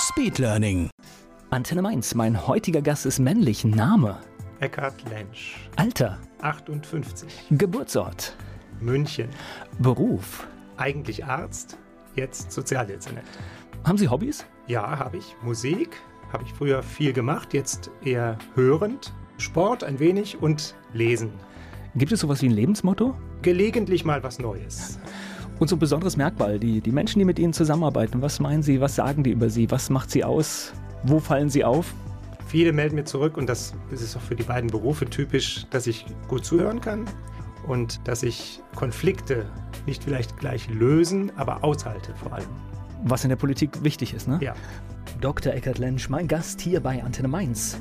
Speedlearning. Antenne Mainz, mein heutiger Gast ist männlich. Name, Eckhard Lensch, Alter, 58, Geburtsort, München. Beruf. Eigentlich Arzt, jetzt Sozialdezernent. Haben Sie Hobbys? Ja, habe ich. Musik habe ich früher viel gemacht, jetzt eher hörend. Sport ein wenig und Lesen. Gibt es sowas wie ein Lebensmotto? Gelegentlich mal was Neues. Und so ein besonderes Merkmal, die, die Menschen, die mit Ihnen zusammenarbeiten, was meinen Sie, was sagen die über Sie, was macht Sie aus, wo fallen Sie auf? Viele melden mir zurück und das ist auch für die beiden Berufe typisch, dass ich gut zuhören kann und dass ich Konflikte nicht vielleicht gleich lösen, aber aushalte vor allem. Was in der Politik wichtig ist, ne? Ja. Dr. Eckhard Lensch, mein Gast hier bei Antenne Mainz.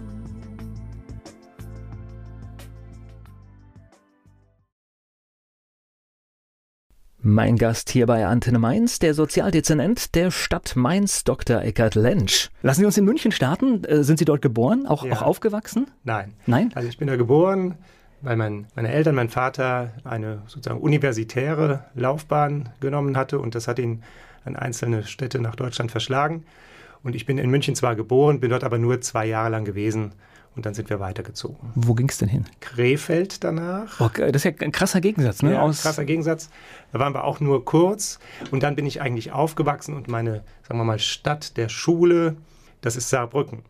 Mein Gast hier bei Antenne Mainz, der Sozialdezernent der Stadt Mainz, Dr. Eckhard Lensch. Lassen Sie uns in München starten. Äh, Sind Sie dort geboren, auch, Ja. auch aufgewachsen? Nein. Nein? Also ich bin da geboren, weil mein, meine Eltern, mein Vater eine sozusagen universitäre Laufbahn genommen hatte und das hat ihn an einzelne Städte nach Deutschland verschlagen. Und ich bin in München zwar geboren, bin dort aber nur zwei Jahre lang gewesen und dann sind wir weitergezogen. Wo ging es denn hin? Krefeld danach. Oh, das ist ja ein krasser Gegensatz, ne? Ja, Aus, krasser Gegensatz. Da waren wir auch nur kurz. Und dann bin ich eigentlich aufgewachsen und meine, sagen wir mal, Stadt der Schule, das ist Saarbrücken.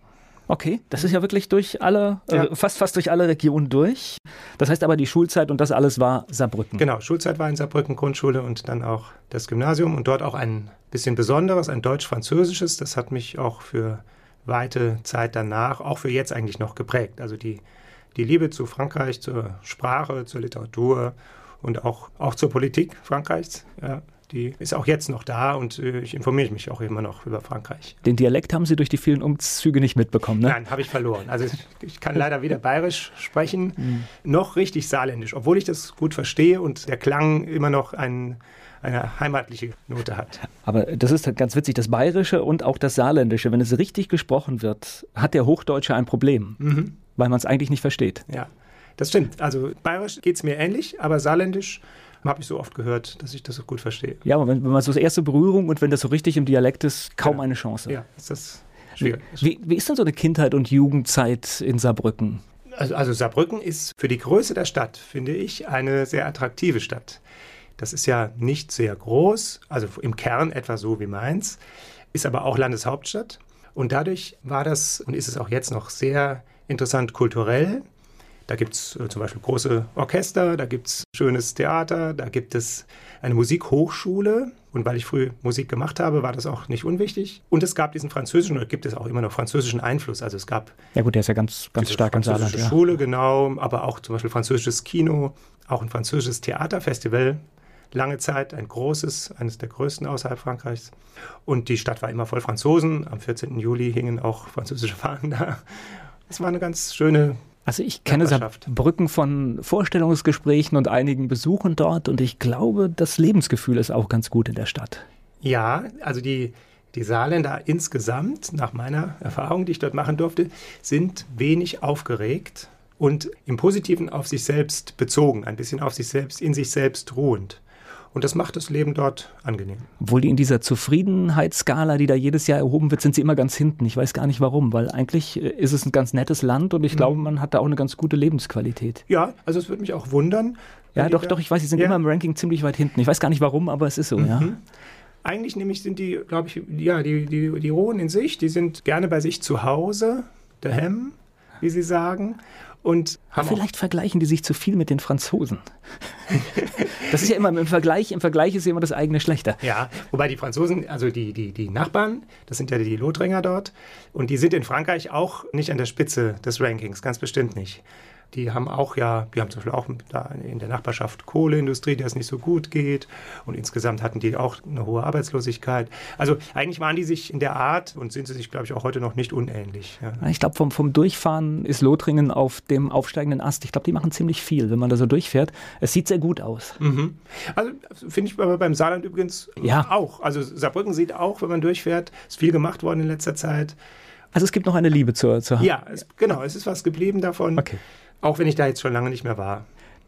Okay, das ist ja wirklich durch alle, Ja. äh, fast fast durch alle Regionen durch. Das heißt aber, die Schulzeit und das alles war Saarbrücken. Genau, Schulzeit war in Saarbrücken, Grundschule und dann auch das Gymnasium und dort auch ein bisschen Besonderes, ein deutsch-französisches. Das hat mich auch für weite Zeit danach, auch für jetzt eigentlich noch geprägt. Also die, die Liebe zu Frankreich, zur Sprache, zur Literatur und auch, auch zur Politik Frankreichs, ja, die ist auch jetzt noch da und äh, ich informiere mich auch immer noch über Frankreich. Den Dialekt haben Sie durch die vielen Umzüge nicht mitbekommen, ne? Nein, habe ich verloren. Also ich, ich kann leider weder bayerisch sprechen, noch richtig saarländisch, obwohl ich das gut verstehe und der Klang immer noch ein, eine heimatliche Note hat. Aber das ist halt ganz witzig, das Bayerische und auch das Saarländische, wenn es richtig gesprochen wird, hat der Hochdeutsche ein Problem, Mhm. weil man es eigentlich nicht versteht. Ja, das stimmt. Also bayerisch geht es mir ähnlich, aber saarländisch habe ich so oft gehört, dass ich das so gut verstehe. Ja, aber wenn, wenn man so das erste Berührung und wenn das so richtig im Dialekt ist, kaum Ja. eine Chance. Ja, ist das schwierig. Wie, wie ist denn so eine Kindheit und Jugendzeit in Saarbrücken? Also, also Saarbrücken ist für die Größe der Stadt, finde ich, eine sehr attraktive Stadt. Das ist ja nicht sehr groß, also im Kern etwa so wie Mainz, ist aber auch Landeshauptstadt. Und dadurch war das und ist es auch jetzt noch sehr interessant kulturell. Da gibt es äh, zum Beispiel große Orchester, da gibt es schönes Theater, da gibt es eine Musikhochschule. Und weil ich früh Musik gemacht habe, war das auch nicht unwichtig. Und es gab diesen französischen, oder gibt es auch immer noch französischen Einfluss. Also es gab Ja gut, der ist ja ganz, ganz stark im Saarland. französische Ja. Schule, genau, aber auch zum Beispiel französisches Kino, auch ein französisches Theaterfestival. Lange Zeit ein großes, eines der größten außerhalb Frankreichs. Und die Stadt war immer voll Franzosen. Am 14. Juli hingen auch französische Fahnen da. Es war eine ganz schöne Also ich kenne. Saarbrücken von Vorstellungsgesprächen und einigen Besuchen dort und ich glaube, das Lebensgefühl ist auch ganz gut in der Stadt. Ja, also die, die Saarländer insgesamt, nach meiner Erfahrung, die ich dort machen durfte, sind wenig aufgeregt und im Positiven auf sich selbst bezogen, ein bisschen auf sich selbst, in sich selbst ruhend. Und das macht das Leben dort angenehm. Obwohl die in dieser Zufriedenheitsskala, die da jedes Jahr erhoben wird, sind sie immer ganz hinten. Ich weiß gar nicht warum, weil eigentlich äh, ist es ein ganz nettes Land und ich glaube, man hat da auch eine ganz gute Lebensqualität. Ja, also es würde mich auch wundern. Ja, doch, doch, ich weiß, sie sind Ja. immer im Ranking ziemlich weit hinten. Ich weiß gar nicht warum, aber es ist so, ja. Mhm. Eigentlich nämlich sind die, glaube ich, ja, die, die, die ruhen in sich, die sind gerne bei sich zu Hause, daheim, wie sie sagen. Und vielleicht vergleichen die sich zu viel mit den Franzosen. das ist ja immer im Vergleich, im Vergleich ist ja immer das eigene schlechter. Ja, wobei die Franzosen, also die, die, die Nachbarn, das sind ja die Lothringer dort, und die sind in Frankreich auch nicht an der Spitze des Rankings, ganz bestimmt nicht. Die haben auch ja, die haben zum Beispiel auch da in der Nachbarschaft Kohleindustrie, der es nicht so gut geht. Und insgesamt hatten die auch eine hohe Arbeitslosigkeit. Also eigentlich waren die sich in der Art und sind sie sich, glaube ich, auch heute noch nicht unähnlich. Ja. Ich glaube, vom, vom Durchfahren ist Lothringen auf dem aufsteigenden Ast. Ich glaube, die machen ziemlich viel, wenn man da so durchfährt. Es sieht sehr gut aus. Mhm. Also finde ich aber beim Saarland übrigens ja. auch. Also Saarbrücken sieht auch, wenn man durchfährt, ist viel gemacht worden in letzter Zeit. Also es gibt noch eine Liebe zur, zur Ja, es, genau, es ist was geblieben davon. Okay. Auch wenn ich da jetzt schon lange nicht mehr war.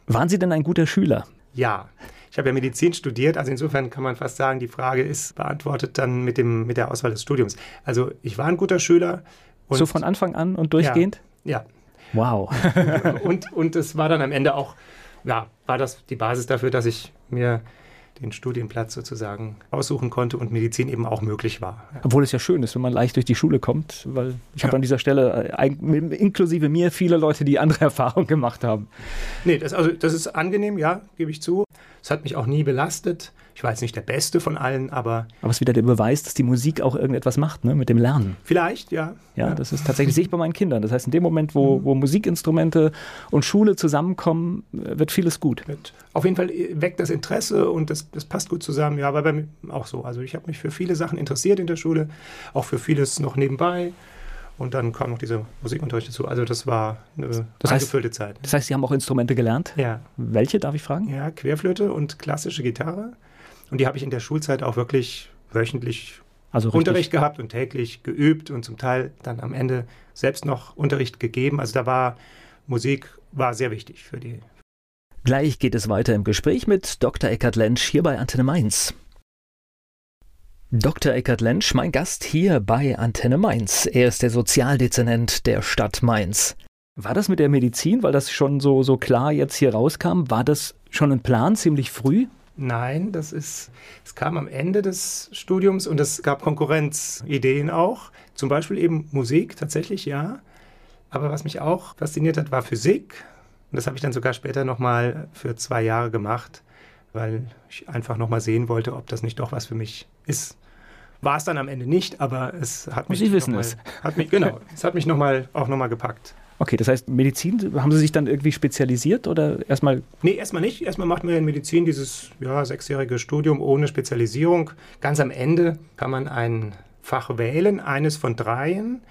Waren Sie denn ein guter Schüler? Ja. Ich habe ja Medizin studiert, also insofern kann man fast sagen, die Frage ist beantwortet dann mit, dem, mit der Auswahl des Studiums. Also ich war ein guter Schüler. so von Anfang an und durchgehend? Ja. ja. Wow. und, und es war dann am Ende auch, ja, war das die Basis dafür, dass ich mir den Studienplatz sozusagen aussuchen konnte und Medizin eben auch möglich war. Obwohl es ja schön ist, wenn man leicht durch die Schule kommt, weil ich ja. habe an dieser Stelle äh, inklusive mir viele Leute, die andere Erfahrungen gemacht haben. Nee, das, also, das ist angenehm, ja, gebe ich zu. Es hat mich auch nie belastet. Ich war jetzt nicht der Beste von allen, aber. Aber es ist wieder der Beweis, dass die Musik auch irgendetwas macht, ne, mit dem Lernen. Vielleicht, ja. Ja, ja. das ist tatsächlich, sehe ich bei meinen Kindern. Das heißt, in dem Moment, wo, mhm. wo Musikinstrumente und Schule zusammenkommen, wird vieles gut. Auf jeden Fall weckt das Interesse und das, das passt gut zusammen. Ja, aber bei mir auch so. Also ich habe mich für viele Sachen interessiert in der Schule, auch für vieles noch nebenbei. Und dann kam noch dieser Musikunterricht dazu. Also das war eine das heißt, Zeit. Das heißt, Sie haben auch Instrumente gelernt? Ja. Welche, darf ich fragen? Ja, Querflöte und klassische Gitarre. Und die habe ich in der Schulzeit auch wirklich wöchentlich also Unterricht gehabt und täglich geübt und zum Teil dann am Ende selbst noch Unterricht gegeben. Also da war Musik war sehr wichtig für die. Gleich geht es weiter im Gespräch mit Dr. Eckhard Lentsch hier bei Antenne Mainz. Dr. Eckhard Lentsch, mein Gast hier bei Antenne Mainz. Er ist der Sozialdezernent der Stadt Mainz. War das mit der Medizin, weil das schon so, so klar jetzt hier rauskam, war das schon ein Plan ziemlich früh? Nein, das ist, es kam am Ende des Studiums und es gab Konkurrenzideen auch. Zum Beispiel eben Musik, tatsächlich ja. Aber was mich auch fasziniert hat, war Physik. Und das habe ich dann sogar später nochmal für zwei Jahre gemacht, weil ich einfach nochmal sehen wollte, ob das nicht doch was für mich ist. War es dann am Ende nicht, aber es hat mich. Sie wissen es. Hat mich, genau, es hat mich noch mal, auch nochmal gepackt. Okay, das heißt, Medizin, haben Sie sich dann irgendwie spezialisiert oder erstmal? Nee, erstmal nicht. Erstmal macht man in Medizin dieses ja, sechsjährige Studium ohne Spezialisierung. Ganz am Ende kann man ein Fach wählen, eines von dreien.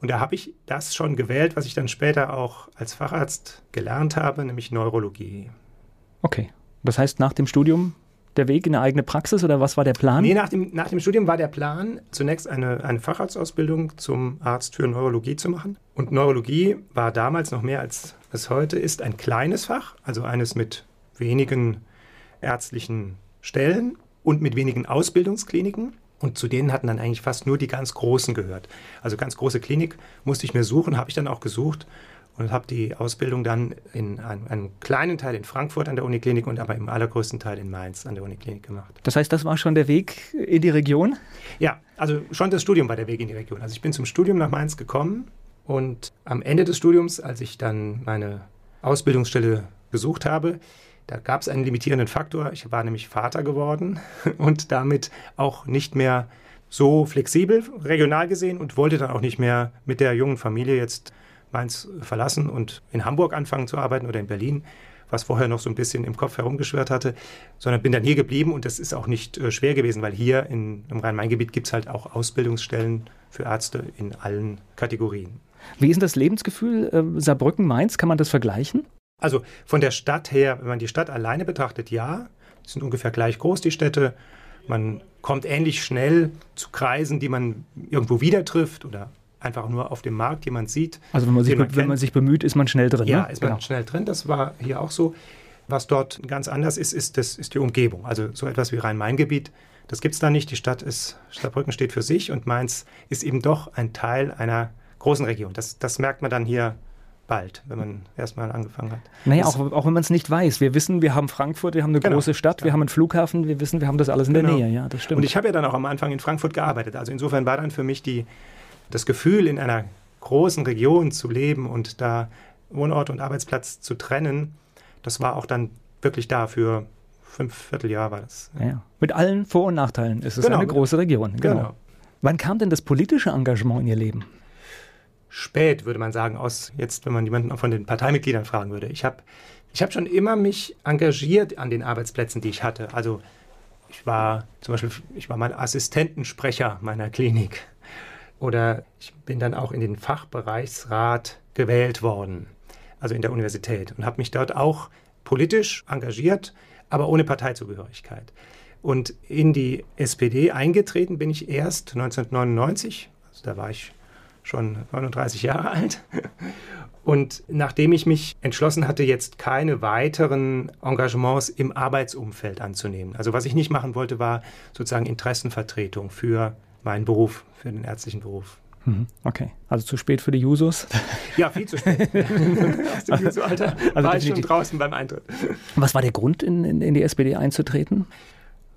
Und da habe ich das schon gewählt, was ich dann später auch als Facharzt gelernt habe, nämlich Neurologie. Okay. Das heißt, nach dem Studium der Weg in eine eigene Praxis oder was war der Plan? Nee, nach dem, nach dem Studium war der Plan, zunächst eine, eine Facharztausbildung zum Arzt für Neurologie zu machen. Und Neurologie war damals noch mehr als es heute ist ein kleines Fach, also eines mit wenigen ärztlichen Stellen und mit wenigen Ausbildungskliniken. Und zu denen hatten dann eigentlich fast nur die ganz Großen gehört. Also ganz große Klinik musste ich mir suchen, habe ich dann auch gesucht und habe die Ausbildung dann in einem, einem, kleinen Teil in Frankfurt an der Uniklinik und aber im allergrößten Teil in Mainz an der Uniklinik gemacht. Das heißt, das war schon der Weg in die Region? Ja, also schon das Studium war der Weg in die Region. Also ich bin zum Studium nach Mainz gekommen und am Ende des Studiums, als ich dann meine Ausbildungsstelle gesucht habe, da gab es einen limitierenden Faktor. Ich war nämlich Vater geworden und damit auch nicht mehr so flexibel regional gesehen und wollte dann auch nicht mehr mit der jungen Familie jetzt Mainz verlassen und in Hamburg anfangen zu arbeiten oder in Berlin, was vorher noch so ein bisschen im Kopf herumgeschwirrt hatte, sondern bin dann hier geblieben und das ist auch nicht äh, schwer gewesen, weil hier in, im Rhein-Main-Gebiet gibt es halt auch Ausbildungsstellen für Ärzte in allen Kategorien. Wie ist denn das Lebensgefühl äh, Saarbrücken-Mainz? Kann man das vergleichen? Also von der Stadt her, wenn man die Stadt alleine betrachtet, ja, sind ungefähr gleich groß, die Städte. Man kommt ähnlich schnell zu Kreisen, die man irgendwo wieder trifft oder einfach nur auf dem Markt jemand sieht. Also wenn man sich, man wenn man sich bemüht, ist man schnell drin. Ja, ne? ist man genau. schnell drin. Das war hier auch so. Was dort ganz anders ist, ist, das, ist die Umgebung. Also so etwas wie Rhein-Main-Gebiet, das gibt es da nicht. Die Stadt ist, Stadtbrücken steht für sich und Mainz ist eben doch ein Teil einer großen Region. Das, das merkt man dann hier bald, wenn man erstmal angefangen hat. Naja, auch, auch wenn man es nicht weiß. Wir wissen, wir haben Frankfurt, wir haben eine genau, große Stadt, ja. wir haben einen Flughafen, wir wissen, wir haben das alles in genau. der Nähe. Ja, das stimmt. Und ich habe ja dann auch am Anfang in Frankfurt gearbeitet. Also insofern war dann für mich die, das Gefühl, in einer großen Region zu leben und da Wohnort und Arbeitsplatz zu trennen, das war auch dann wirklich da für fünf Vierteljahr war das. Ja, Mit allen Vor- und Nachteilen ist es genau, eine große Region. Genau. genau. Wann kam denn das politische Engagement in Ihr Leben? spät, würde man sagen, aus jetzt, wenn man jemanden von den Parteimitgliedern fragen würde. Ich habe ich hab schon immer mich engagiert an den Arbeitsplätzen, die ich hatte. Also ich war zum Beispiel, ich war mal Assistentensprecher meiner Klinik. Oder ich bin dann auch in den Fachbereichsrat gewählt worden, also in der Universität, und habe mich dort auch politisch engagiert, aber ohne Parteizugehörigkeit. Und in die SPD eingetreten bin ich erst 1999, also da war ich schon 39 Jahre alt. Und nachdem ich mich entschlossen hatte, jetzt keine weiteren Engagements im Arbeitsumfeld anzunehmen, also was ich nicht machen wollte, war sozusagen Interessenvertretung für meinen Beruf, für den ärztlichen Beruf. Mhm. Okay, also zu spät für die Jusos? Ja, viel zu spät. Aus dem Juso-Alter also war ich schon draußen beim Eintritt. Was war der Grund, in, in, in die SPD einzutreten?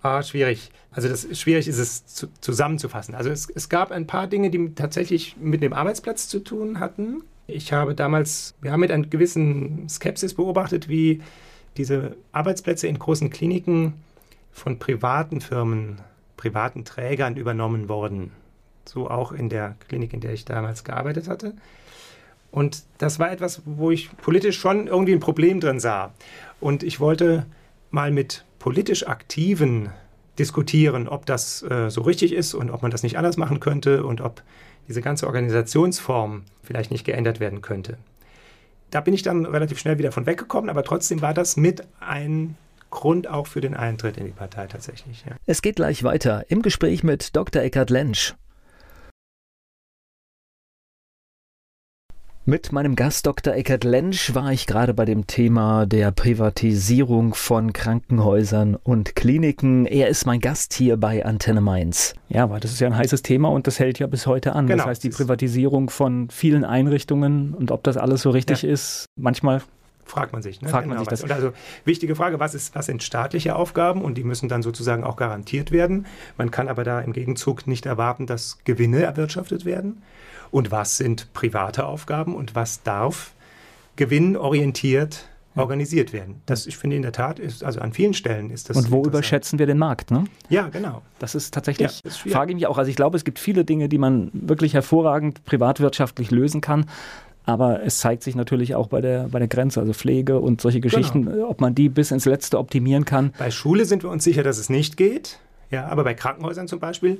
Ah, schwierig. Also das schwierig ist es zu, zusammenzufassen. Also es, es gab ein paar Dinge, die tatsächlich mit dem Arbeitsplatz zu tun hatten. Ich habe damals, wir haben mit einer gewissen Skepsis beobachtet, wie diese Arbeitsplätze in großen Kliniken von privaten Firmen, privaten Trägern übernommen wurden. So auch in der Klinik, in der ich damals gearbeitet hatte. Und das war etwas, wo ich politisch schon irgendwie ein Problem drin sah. Und ich wollte mal mit politisch Aktiven diskutieren, ob das äh, so richtig ist und ob man das nicht anders machen könnte und ob diese ganze Organisationsform vielleicht nicht geändert werden könnte. Da bin ich dann relativ schnell wieder von weggekommen, aber trotzdem war das mit ein Grund auch für den Eintritt in die Partei tatsächlich. Ja. Es geht gleich weiter im Gespräch mit Dr. Eckhard Lensch. Mit meinem Gast Dr. Eckert Lensch war ich gerade bei dem Thema der Privatisierung von Krankenhäusern und Kliniken. Er ist mein Gast hier bei Antenne Mainz. Ja, weil das ist ja ein heißes Thema und das hält ja bis heute an. Genau. Das heißt, die Privatisierung von vielen Einrichtungen und ob das alles so richtig ja. ist, manchmal fragt man sich. Ne? Fragt man sich das. Und also wichtige Frage, was, ist, was sind staatliche Aufgaben und die müssen dann sozusagen auch garantiert werden. Man kann aber da im Gegenzug nicht erwarten, dass Gewinne erwirtschaftet werden und was sind private Aufgaben und was darf gewinnorientiert organisiert werden. Das, ich finde in der Tat, ist, also an vielen Stellen ist das. Und wo überschätzen wir den Markt? Ne? Ja, genau. Das ist tatsächlich, ja, frage ich mich auch. Also ich glaube, es gibt viele Dinge, die man wirklich hervorragend privatwirtschaftlich lösen kann. Aber es zeigt sich natürlich auch bei der, bei der Grenze, also Pflege und solche genau. Geschichten, genau. ob man die bis ins Letzte optimieren kann. Bei Schule sind wir uns sicher, dass es nicht geht. Ja, aber bei Krankenhäusern zum Beispiel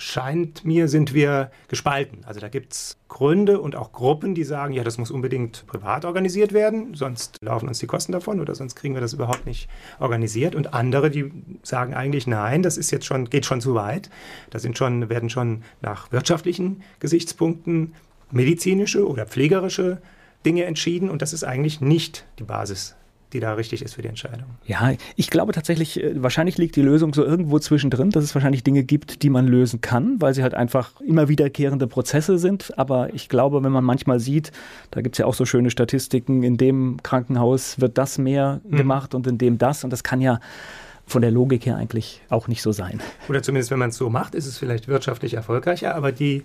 scheint mir, sind wir gespalten. Also da gibt es Gründe und auch Gruppen, die sagen, ja, das muss unbedingt privat organisiert werden, sonst laufen uns die Kosten davon oder sonst kriegen wir das überhaupt nicht organisiert. Und andere, die sagen eigentlich, nein, das ist jetzt schon, geht schon zu weit. Da sind schon, werden schon nach wirtschaftlichen Gesichtspunkten medizinische oder pflegerische Dinge entschieden und das ist eigentlich nicht die Basis die da richtig ist für die Entscheidung. Ja, ich glaube tatsächlich, äh, wahrscheinlich liegt die Lösung so irgendwo zwischendrin, dass es wahrscheinlich Dinge gibt, die man lösen kann, weil sie halt einfach immer wiederkehrende Prozesse sind. Aber ich glaube, wenn man manchmal sieht, da gibt es ja auch so schöne Statistiken, in dem Krankenhaus wird das mehr mhm. gemacht und in dem das. Und das kann ja von der Logik her eigentlich auch nicht so sein. Oder zumindest, wenn man es so macht, ist es vielleicht wirtschaftlich erfolgreicher, aber die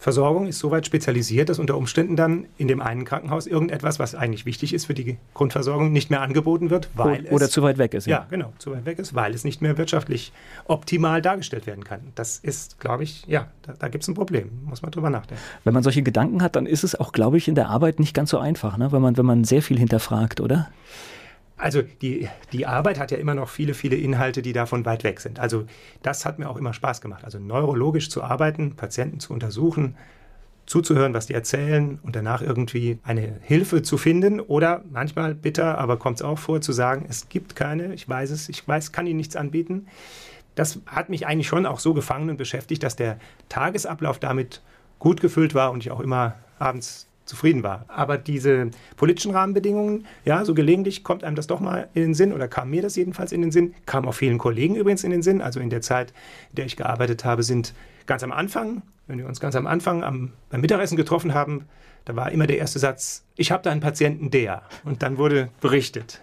Versorgung ist soweit spezialisiert, dass unter Umständen dann in dem einen Krankenhaus irgendetwas, was eigentlich wichtig ist für die Grundversorgung, nicht mehr angeboten wird, weil oder, es, zu weit weg ist. Ja. ja, genau, zu weit weg ist, weil es nicht mehr wirtschaftlich optimal dargestellt werden kann. Das ist, glaube ich, ja, da, da gibt es ein Problem, muss man drüber nachdenken. Wenn man solche Gedanken hat, dann ist es auch, glaube ich, in der Arbeit nicht ganz so einfach, ne? wenn, man, wenn man sehr viel hinterfragt, oder? Also die, die Arbeit hat ja immer noch viele, viele Inhalte, die davon weit weg sind. Also das hat mir auch immer Spaß gemacht. Also neurologisch zu arbeiten, Patienten zu untersuchen, zuzuhören, was die erzählen und danach irgendwie eine Hilfe zu finden oder manchmal bitter, aber kommt es auch vor, zu sagen, es gibt keine, ich weiß es, ich weiß, kann Ihnen nichts anbieten. Das hat mich eigentlich schon auch so gefangen und beschäftigt, dass der Tagesablauf damit gut gefüllt war und ich auch immer abends zufrieden war. Aber diese politischen Rahmenbedingungen, ja, so gelegentlich kommt einem das doch mal in den Sinn oder kam mir das jedenfalls in den Sinn, kam auch vielen Kollegen übrigens in den Sinn. Also in der Zeit, in der ich gearbeitet habe, sind ganz am Anfang, wenn wir uns ganz am Anfang am, beim Mittagessen getroffen haben, da war immer der erste Satz, ich habe da einen Patienten, der. Und dann wurde berichtet.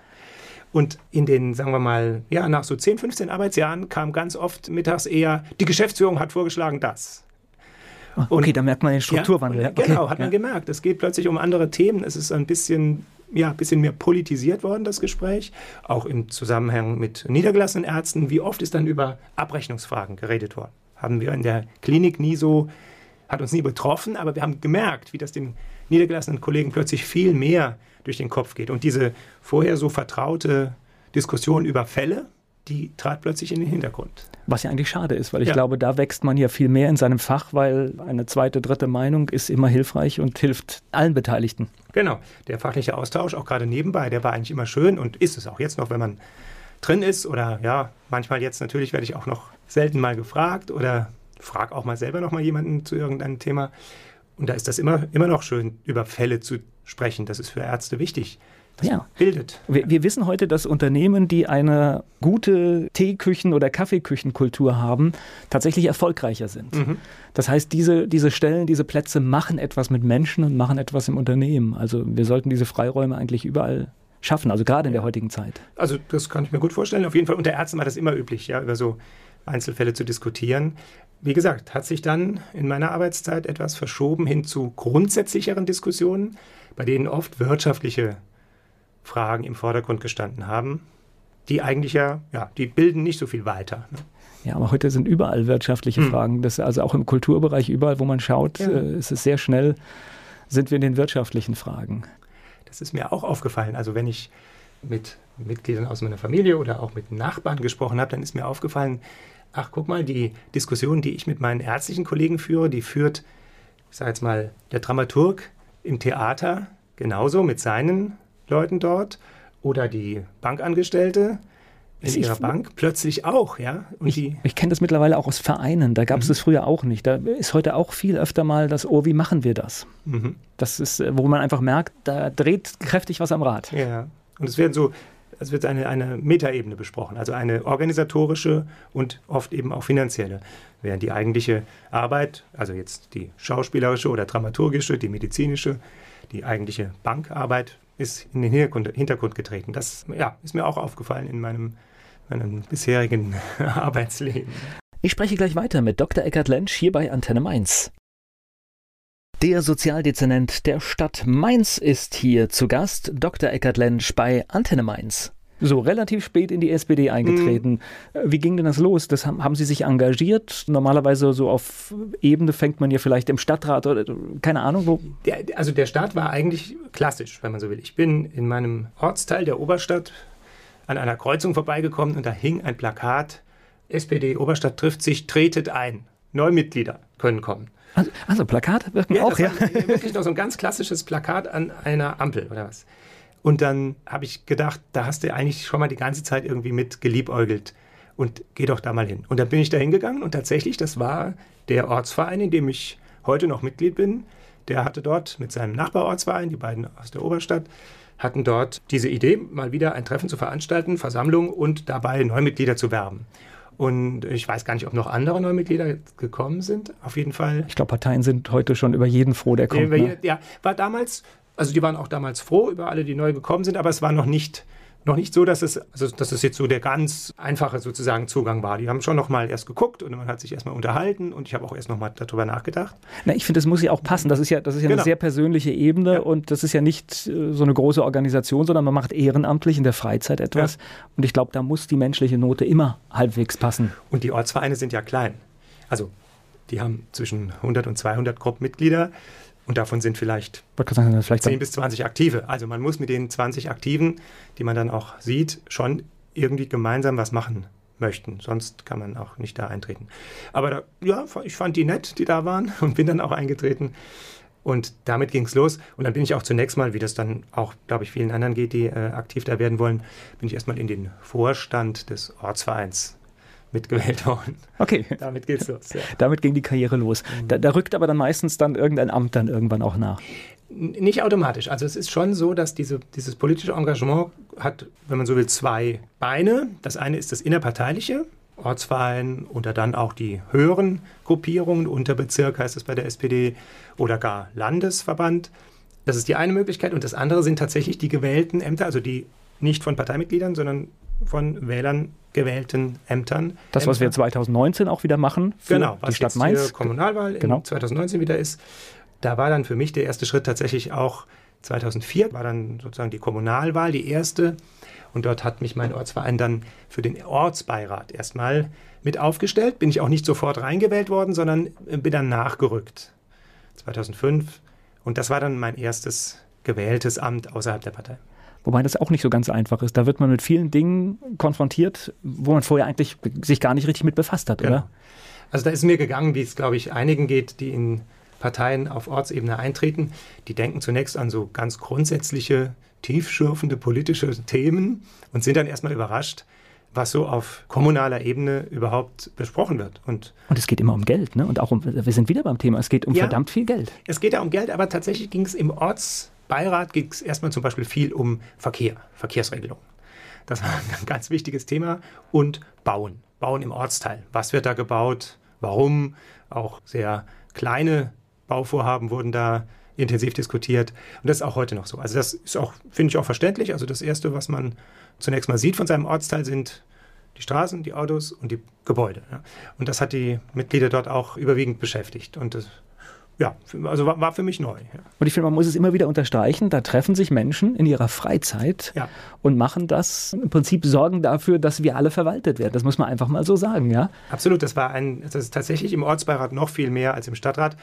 Und in den, sagen wir mal, ja, nach so 10, 15 Arbeitsjahren kam ganz oft mittags eher, die Geschäftsführung hat vorgeschlagen das. Okay, und, da merkt man den Strukturwandel. Ja, okay. Genau, hat man gemerkt. Es geht plötzlich um andere Themen. Es ist ein bisschen, ja, bisschen mehr politisiert worden, das Gespräch. Auch im Zusammenhang mit niedergelassenen Ärzten. Wie oft ist dann über Abrechnungsfragen geredet worden? Haben wir in der Klinik nie so hat uns nie betroffen, aber wir haben gemerkt, wie das den niedergelassenen Kollegen plötzlich viel mehr durch den Kopf geht. Und diese vorher so vertraute Diskussion über Fälle, die trat plötzlich in den Hintergrund. Was ja eigentlich schade ist, weil ich ja. glaube, da wächst man ja viel mehr in seinem Fach, weil eine zweite, dritte Meinung ist immer hilfreich und hilft allen Beteiligten. Genau, der fachliche Austausch, auch gerade nebenbei, der war eigentlich immer schön und ist es auch jetzt noch, wenn man drin ist oder ja, manchmal jetzt natürlich werde ich auch noch selten mal gefragt oder frage auch mal selber noch mal jemanden zu irgendeinem Thema. Und da ist das immer, immer noch schön, über Fälle zu sprechen. Das ist für Ärzte wichtig. Das ja. bildet. Wir, wir, wissen heute, dass Unternehmen, die eine gute Teeküchen- oder Kaffeeküchenkultur haben, tatsächlich erfolgreicher sind. Mhm. Das heißt, diese, diese Stellen, diese Plätze machen etwas mit Menschen und machen etwas im Unternehmen. Also wir sollten diese Freiräume eigentlich überall schaffen, also gerade in der heutigen Zeit. Also das kann ich mir gut vorstellen. Auf jeden Fall unter Ärzten war das immer üblich, ja, über so Einzelfälle zu diskutieren. Wie gesagt, hat sich dann in meiner Arbeitszeit etwas verschoben hin zu grundsätzlicheren Diskussionen, bei denen oft wirtschaftliche Fragen im Vordergrund gestanden haben, die eigentlich ja, ja, die bilden nicht so viel weiter. Ne? Ja, aber heute sind überall wirtschaftliche hm. Fragen. Das, also auch im Kulturbereich, überall, wo man schaut, ja. äh, ist es sehr schnell, sind wir in den wirtschaftlichen Fragen. Das ist mir auch aufgefallen. Also wenn ich mit Mitgliedern aus meiner Familie oder auch mit Nachbarn gesprochen habe, dann ist mir aufgefallen, ach guck mal, die Diskussion, die ich mit meinen ärztlichen Kollegen führe, die führt, ich sage jetzt mal, der Dramaturg im Theater genauso mit seinen Leuten dort oder die Bankangestellte in ihrer Bank plötzlich auch, ja. Und ich, ich kenne das mittlerweile auch aus Vereinen. Da gab es mhm. das früher auch nicht. Da ist heute auch viel öfter mal das, oh, wie machen wir das? Mhm. Das ist, wo man einfach merkt, da dreht kräftig was am Rad. Ja. Und es werden so es wird eine, eine Metaebene besprochen, also eine organisatorische und oft eben auch finanzielle. Während die eigentliche Arbeit, also jetzt die schauspielerische oder dramaturgische, die medizinische, die eigentliche Bankarbeit ist in den Hintergrund, Hintergrund getreten. Das ja, ist mir auch aufgefallen in meinem, meinem bisherigen Arbeitsleben. Ich spreche gleich weiter mit Dr. Eckhard Lentsch hier bei Antenne Mainz. Der Sozialdezernent der Stadt Mainz ist hier zu Gast, Dr. Eckhard Lentsch bei Antenne Mainz. So relativ spät in die SPD eingetreten. Mhm. Wie ging denn das los? Das haben, haben, Sie sich engagiert? Normalerweise so auf Ebene fängt man ja vielleicht im Stadtrat oder keine Ahnung wo. Der, also der Start war eigentlich klassisch, wenn man so will. Ich bin in meinem Ortsteil der Oberstadt an einer Kreuzung vorbeigekommen und da hing ein Plakat: SPD Oberstadt trifft sich, tretet ein. Neumitglieder können kommen. Also, also Plakate wirken ja, auch, ja. Wirklich noch so ein ganz klassisches Plakat an einer Ampel oder was. Und dann habe ich gedacht, da hast du eigentlich schon mal die ganze Zeit irgendwie mit geliebäugelt und geh doch da mal hin. Und dann bin ich da hingegangen und tatsächlich, das war der Ortsverein, in dem ich heute noch Mitglied bin. Der hatte dort mit seinem Nachbarortsverein, die beiden aus der Oberstadt, hatten dort diese Idee, mal wieder ein Treffen zu veranstalten, Versammlung und dabei Neumitglieder zu werben. Und ich weiß gar nicht, ob noch andere Neumitglieder gekommen sind. Auf jeden Fall. Ich glaube, Parteien sind heute schon über jeden froh, der kommt. Ne? Ja, war damals, also die waren auch damals froh über alle, die neu gekommen sind, aber es war noch nicht noch nicht so, dass es, also dass es jetzt so der ganz einfache sozusagen Zugang war. Die haben schon noch mal erst geguckt und man hat sich erstmal unterhalten und ich habe auch erst noch mal darüber nachgedacht. Na, ich finde, das muss ja auch passen. Das ist ja, das ist ja genau. eine sehr persönliche Ebene ja. und das ist ja nicht äh, so eine große Organisation, sondern man macht ehrenamtlich in der Freizeit etwas. Ja. Und ich glaube, da muss die menschliche Note immer halbwegs passen. Und die Ortsvereine sind ja klein. Also die haben zwischen 100 und 200 Gruppenmitglieder. Und davon sind vielleicht, sagen, vielleicht 10 bis 20 Aktive. Also man muss mit den 20 Aktiven, die man dann auch sieht, schon irgendwie gemeinsam was machen möchten. Sonst kann man auch nicht da eintreten. Aber da, ja, ich fand die nett, die da waren und bin dann auch eingetreten. Und damit ging es los. Und dann bin ich auch zunächst mal, wie das dann auch, glaube ich, vielen anderen geht, die äh, aktiv da werden wollen, bin ich erstmal in den Vorstand des Ortsvereins mitgewählt worden. Okay. Damit geht's los. Ja. Damit ging die Karriere los. Da, da, rückt aber dann meistens dann irgendein Amt dann irgendwann auch nach. Nicht automatisch. Also es ist schon so, dass diese, dieses politische Engagement hat, wenn man so will, zwei Beine. Das eine ist das innerparteiliche, Ortsverein oder dann auch die höheren Gruppierungen, Unterbezirk heißt es bei der SPD oder gar Landesverband. Das ist die eine Möglichkeit. Und das andere sind tatsächlich die gewählten Ämter, also die nicht von Parteimitgliedern, sondern von Wählern gewählten Ämtern. Das, was wir 2019 auch wieder machen für genau, die Stadt Mainz. Kommunalwahl genau. 2019 wieder ist. Da war dann für mich der erste Schritt tatsächlich auch 2004, war dann sozusagen die Kommunalwahl, die erste. Und dort hat mich mein Ortsverein dann für den Ortsbeirat erstmal mit aufgestellt. Bin ich auch nicht sofort reingewählt worden, sondern bin dann nachgerückt. 2005. Und das war dann mein erstes gewähltes Amt außerhalb der Partei. Wobei das auch nicht so ganz einfach ist. Da wird man mit vielen Dingen konfrontiert, wo man vorher eigentlich sich gar nicht richtig mit befasst hat, genau. oder? Also da ist mir gegangen, wie es, glaube ich, einigen geht, die in Parteien auf Ortsebene eintreten. Die denken zunächst an so ganz grundsätzliche, tiefschürfende politische Themen und sind dann erstmal überrascht, was so auf kommunaler Ebene überhaupt besprochen wird. Und, und es geht immer um Geld, ne? Und auch um, wir sind wieder beim Thema, es geht um ja, verdammt viel Geld. Es geht ja um Geld, aber tatsächlich ging es im Orts Beirat ging es erstmal zum Beispiel viel um Verkehr, Verkehrsregelung. Das war ein ganz wichtiges Thema. Und Bauen. Bauen im Ortsteil. Was wird da gebaut? Warum? Auch sehr kleine Bauvorhaben wurden da intensiv diskutiert. Und das ist auch heute noch so. Also das ist auch, finde ich auch verständlich. Also das Erste, was man zunächst mal sieht von seinem Ortsteil, sind die Straßen, die Autos und die Gebäude. Und das hat die Mitglieder dort auch überwiegend beschäftigt. Und das ja, also war, war, für mich neu. Ja. Und ich finde, man muss es immer wieder unterstreichen, da treffen sich Menschen in ihrer Freizeit ja. und machen das, im Prinzip sorgen dafür, dass wir alle verwaltet werden. Das muss man einfach mal so sagen, ja? Absolut, das war ein, das ist tatsächlich im Ortsbeirat noch viel mehr als im Stadtrat.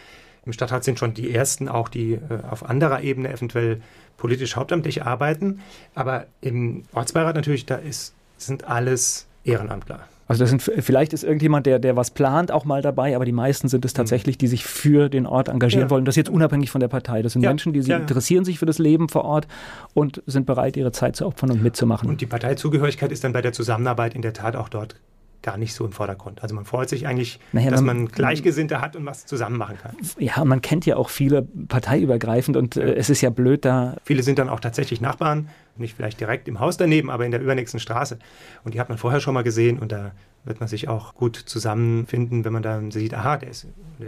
Im Stadtrat sind schon die ersten auch, die äh, auf anderer Ebene eventuell politisch hauptamtlich arbeiten. Aber im Ortsbeirat natürlich, da ist, sind alles Ehrenamtler. Also das sind vielleicht ist irgendjemand, der, der was plant, auch mal dabei, aber die meisten sind es mhm. tatsächlich, die sich für den Ort engagieren ja. wollen. Das ist jetzt unabhängig von der Partei. Das sind ja. Menschen, die sich ja. interessieren sich für das Leben vor Ort und sind bereit, ihre Zeit zu opfern und mitzumachen. Und die Parteizugehörigkeit ist dann bei der Zusammenarbeit in der Tat auch dort gar nicht so im Vordergrund. Also man freut sich eigentlich, naja, dass man, man, Gleichgesinnte hat und was zusammen machen kann. Ja, man kennt ja auch viele parteiübergreifend und äh, es ist ja blöd da. Viele sind dann auch tatsächlich Nachbarn, nicht vielleicht direkt im Haus daneben, aber in der übernächsten Straße. Und die hat man vorher schon mal gesehen und da wird man sich auch gut zusammenfinden, wenn man dann sieht, aha, der ist,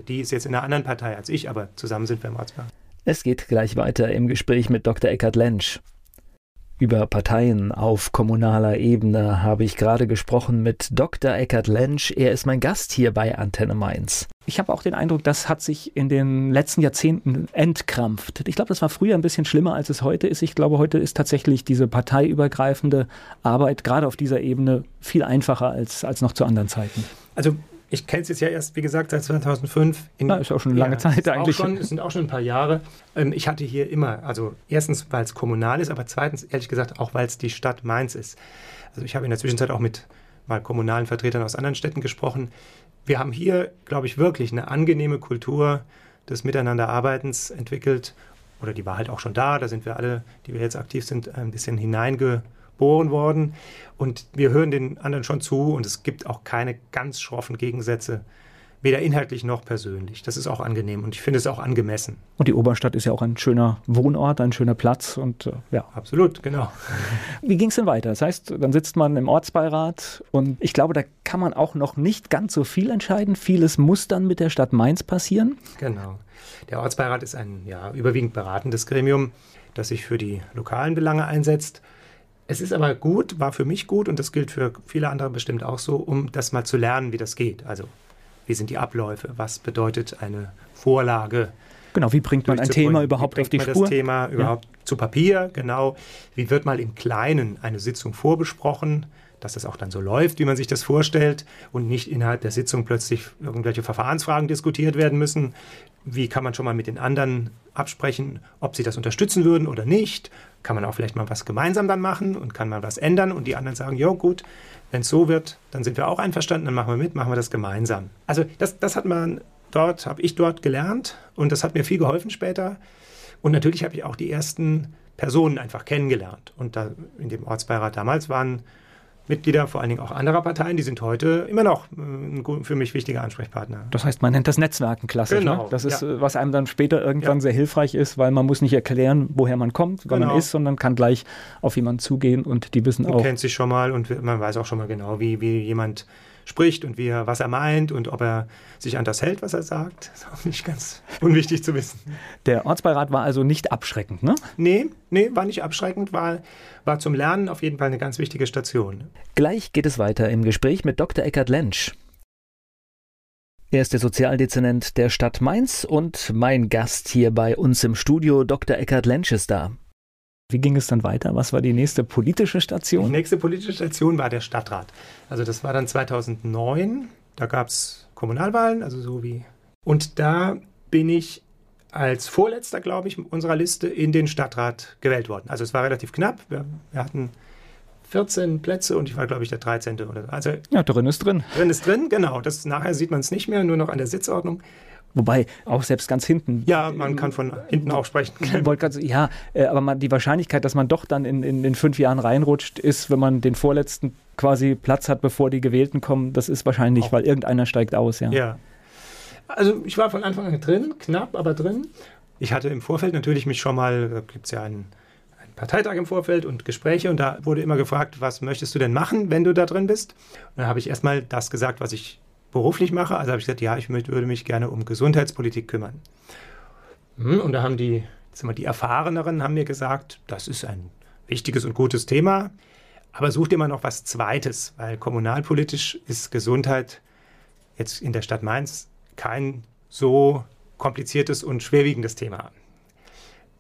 die ist jetzt in einer anderen Partei als ich, aber zusammen sind wir im Ortsbeirat. Es geht gleich weiter im Gespräch mit Dr. Eckhard Lensch. Über Parteien auf kommunaler Ebene habe ich gerade gesprochen mit Dr. Eckhard Lensch. Er ist mein Gast hier bei Antenne Mainz. Ich habe auch den Eindruck, das hat sich in den letzten Jahrzehnten entkrampft. Ich glaube, das war früher ein bisschen schlimmer, als es heute ist. Ich glaube, heute ist tatsächlich diese parteiübergreifende Arbeit gerade auf dieser Ebene viel einfacher als, als noch zu anderen Zeiten. Also ich kenne es jetzt ja erst, wie gesagt, seit 2005. In, ja, ist auch schon eine lange ja, Zeit eigentlich. Schon, es sind auch schon ein paar Jahre. Ähm, ich hatte hier immer, also erstens, weil es kommunal ist, aber zweitens, ehrlich gesagt, auch weil es die Stadt Mainz ist. Also ich habe in der Zwischenzeit auch mit mal kommunalen Vertretern aus anderen Städten gesprochen. Wir haben hier, glaube ich, wirklich eine angenehme Kultur des Miteinanderarbeitens entwickelt. Oder die war halt auch schon da. Da sind wir alle, die wir jetzt aktiv sind, ein bisschen hineinge geboren worden. Und wir hören den anderen schon zu und es gibt auch keine ganz schroffen Gegensätze, weder inhaltlich noch persönlich. Das ist auch angenehm und ich finde es auch angemessen. Und die Oberstadt ist ja auch ein schöner Wohnort, ein schöner Platz und äh, ja. Absolut, genau. Wie ging es denn weiter? Das heißt, dann sitzt man im Ortsbeirat und ich glaube, da kann man auch noch nicht ganz so viel entscheiden. Vieles muss dann mit der Stadt Mainz passieren. Genau. Der Ortsbeirat ist ein ja, überwiegend beratendes Gremium, das sich für die lokalen Belange einsetzt es ist aber gut, war für mich gut und das gilt für viele andere bestimmt auch so, um das mal zu lernen, wie das geht. Also wie sind die Abläufe? Was bedeutet eine Vorlage? Genau, wie bringt man ein Thema überhaupt auf die man Spur? das Thema überhaupt ja. zu Papier? Genau. Wie wird mal im Kleinen eine Sitzung vorbesprochen? dass das auch dann so läuft, wie man sich das vorstellt und nicht innerhalb der Sitzung plötzlich irgendwelche Verfahrensfragen diskutiert werden müssen. Wie kann man schon mal mit den anderen absprechen, ob sie das unterstützen würden oder nicht? Kann man auch vielleicht mal was gemeinsam dann machen und kann man was ändern und die anderen sagen, ja gut, wenn es so wird, dann sind wir auch einverstanden, dann machen wir mit, machen wir das gemeinsam. Also das, das hat man dort, habe ich dort gelernt und das hat mir viel geholfen später. Und natürlich habe ich auch die ersten Personen einfach kennengelernt. Und da in dem Ortsbeirat damals waren Mitglieder, vor allen Dingen auch anderer Parteien, die sind heute immer noch äh, ein für mich wichtiger Ansprechpartner. Das heißt, man nennt das Netzwerken klassisch. Ne? Genau, ne? Das ist, ja. Was einem dann später irgendwann ja. sehr hilfreich ist, weil man muss nicht erklären, woher man kommt, wer genau. man ist, sondern kann gleich auf jemanden zugehen und die wissen man auch. Man kennt sich schon mal und man weiß auch schon mal genau, wie, wie jemand spricht und wie er, was er meint und ob er sich an das hält, was er sagt. Das ist auch nicht ganz unwichtig zu wissen. Der Ortsbeirat war also nicht abschreckend, ne? Nee, nee, war nicht abschreckend, war, war zum Lernen auf jeden Fall eine ganz wichtige Station. Gleich geht es weiter im Gespräch mit Dr. Eckhard Lentsch. Er ist der Sozialdezernent der Stadt Mainz und mein Gast hier bei uns im Studio, Dr. Eckhard Lentsch ist da. Wie ging es dann weiter? Was war die nächste politische Station? Die nächste politische Station war der Stadtrat. Also das war dann 2009. Da gab es Kommunalwahlen, also so wie. Und da bin ich als vorletzter, glaube ich, unserer Liste in den Stadtrat gewählt worden. Also es war relativ knapp. Wir, wir hatten 14 Plätze und ich war, glaube ich, der 13. oder so. Also ja, drin ist drin. Drin ist drin, genau. Das, nachher sieht man es nicht mehr, nur noch an der Sitzordnung. Wobei, auch selbst ganz hinten. Ja, man kann von hinten auch sprechen. ja, äh, aber man, die Wahrscheinlichkeit, dass man doch dann in, in, in fünf Jahren reinrutscht, ist, wenn man den vorletzten quasi Platz hat, bevor die Gewählten kommen, das ist wahrscheinlich, auch. weil irgendeiner steigt aus, ja. Ja. Also ich war von Anfang an drin, knapp, aber drin. Ich hatte im Vorfeld natürlich mich schon mal, da gibt es ja einen, einen Parteitag im Vorfeld und Gespräche und da wurde immer gefragt, was möchtest du denn machen, wenn du da drin bist? Und dann habe ich erstmal das gesagt, was ich beruflich mache. Also habe ich gesagt, ja, ich würde mich gerne um Gesundheitspolitik kümmern. Hm, und da haben die, die Erfahreneren haben mir gesagt, das ist ein wichtiges und gutes Thema, aber such dir mal noch was Zweites, weil kommunalpolitisch ist Gesundheit jetzt in der Stadt Mainz kein so kompliziertes und schwerwiegendes Thema.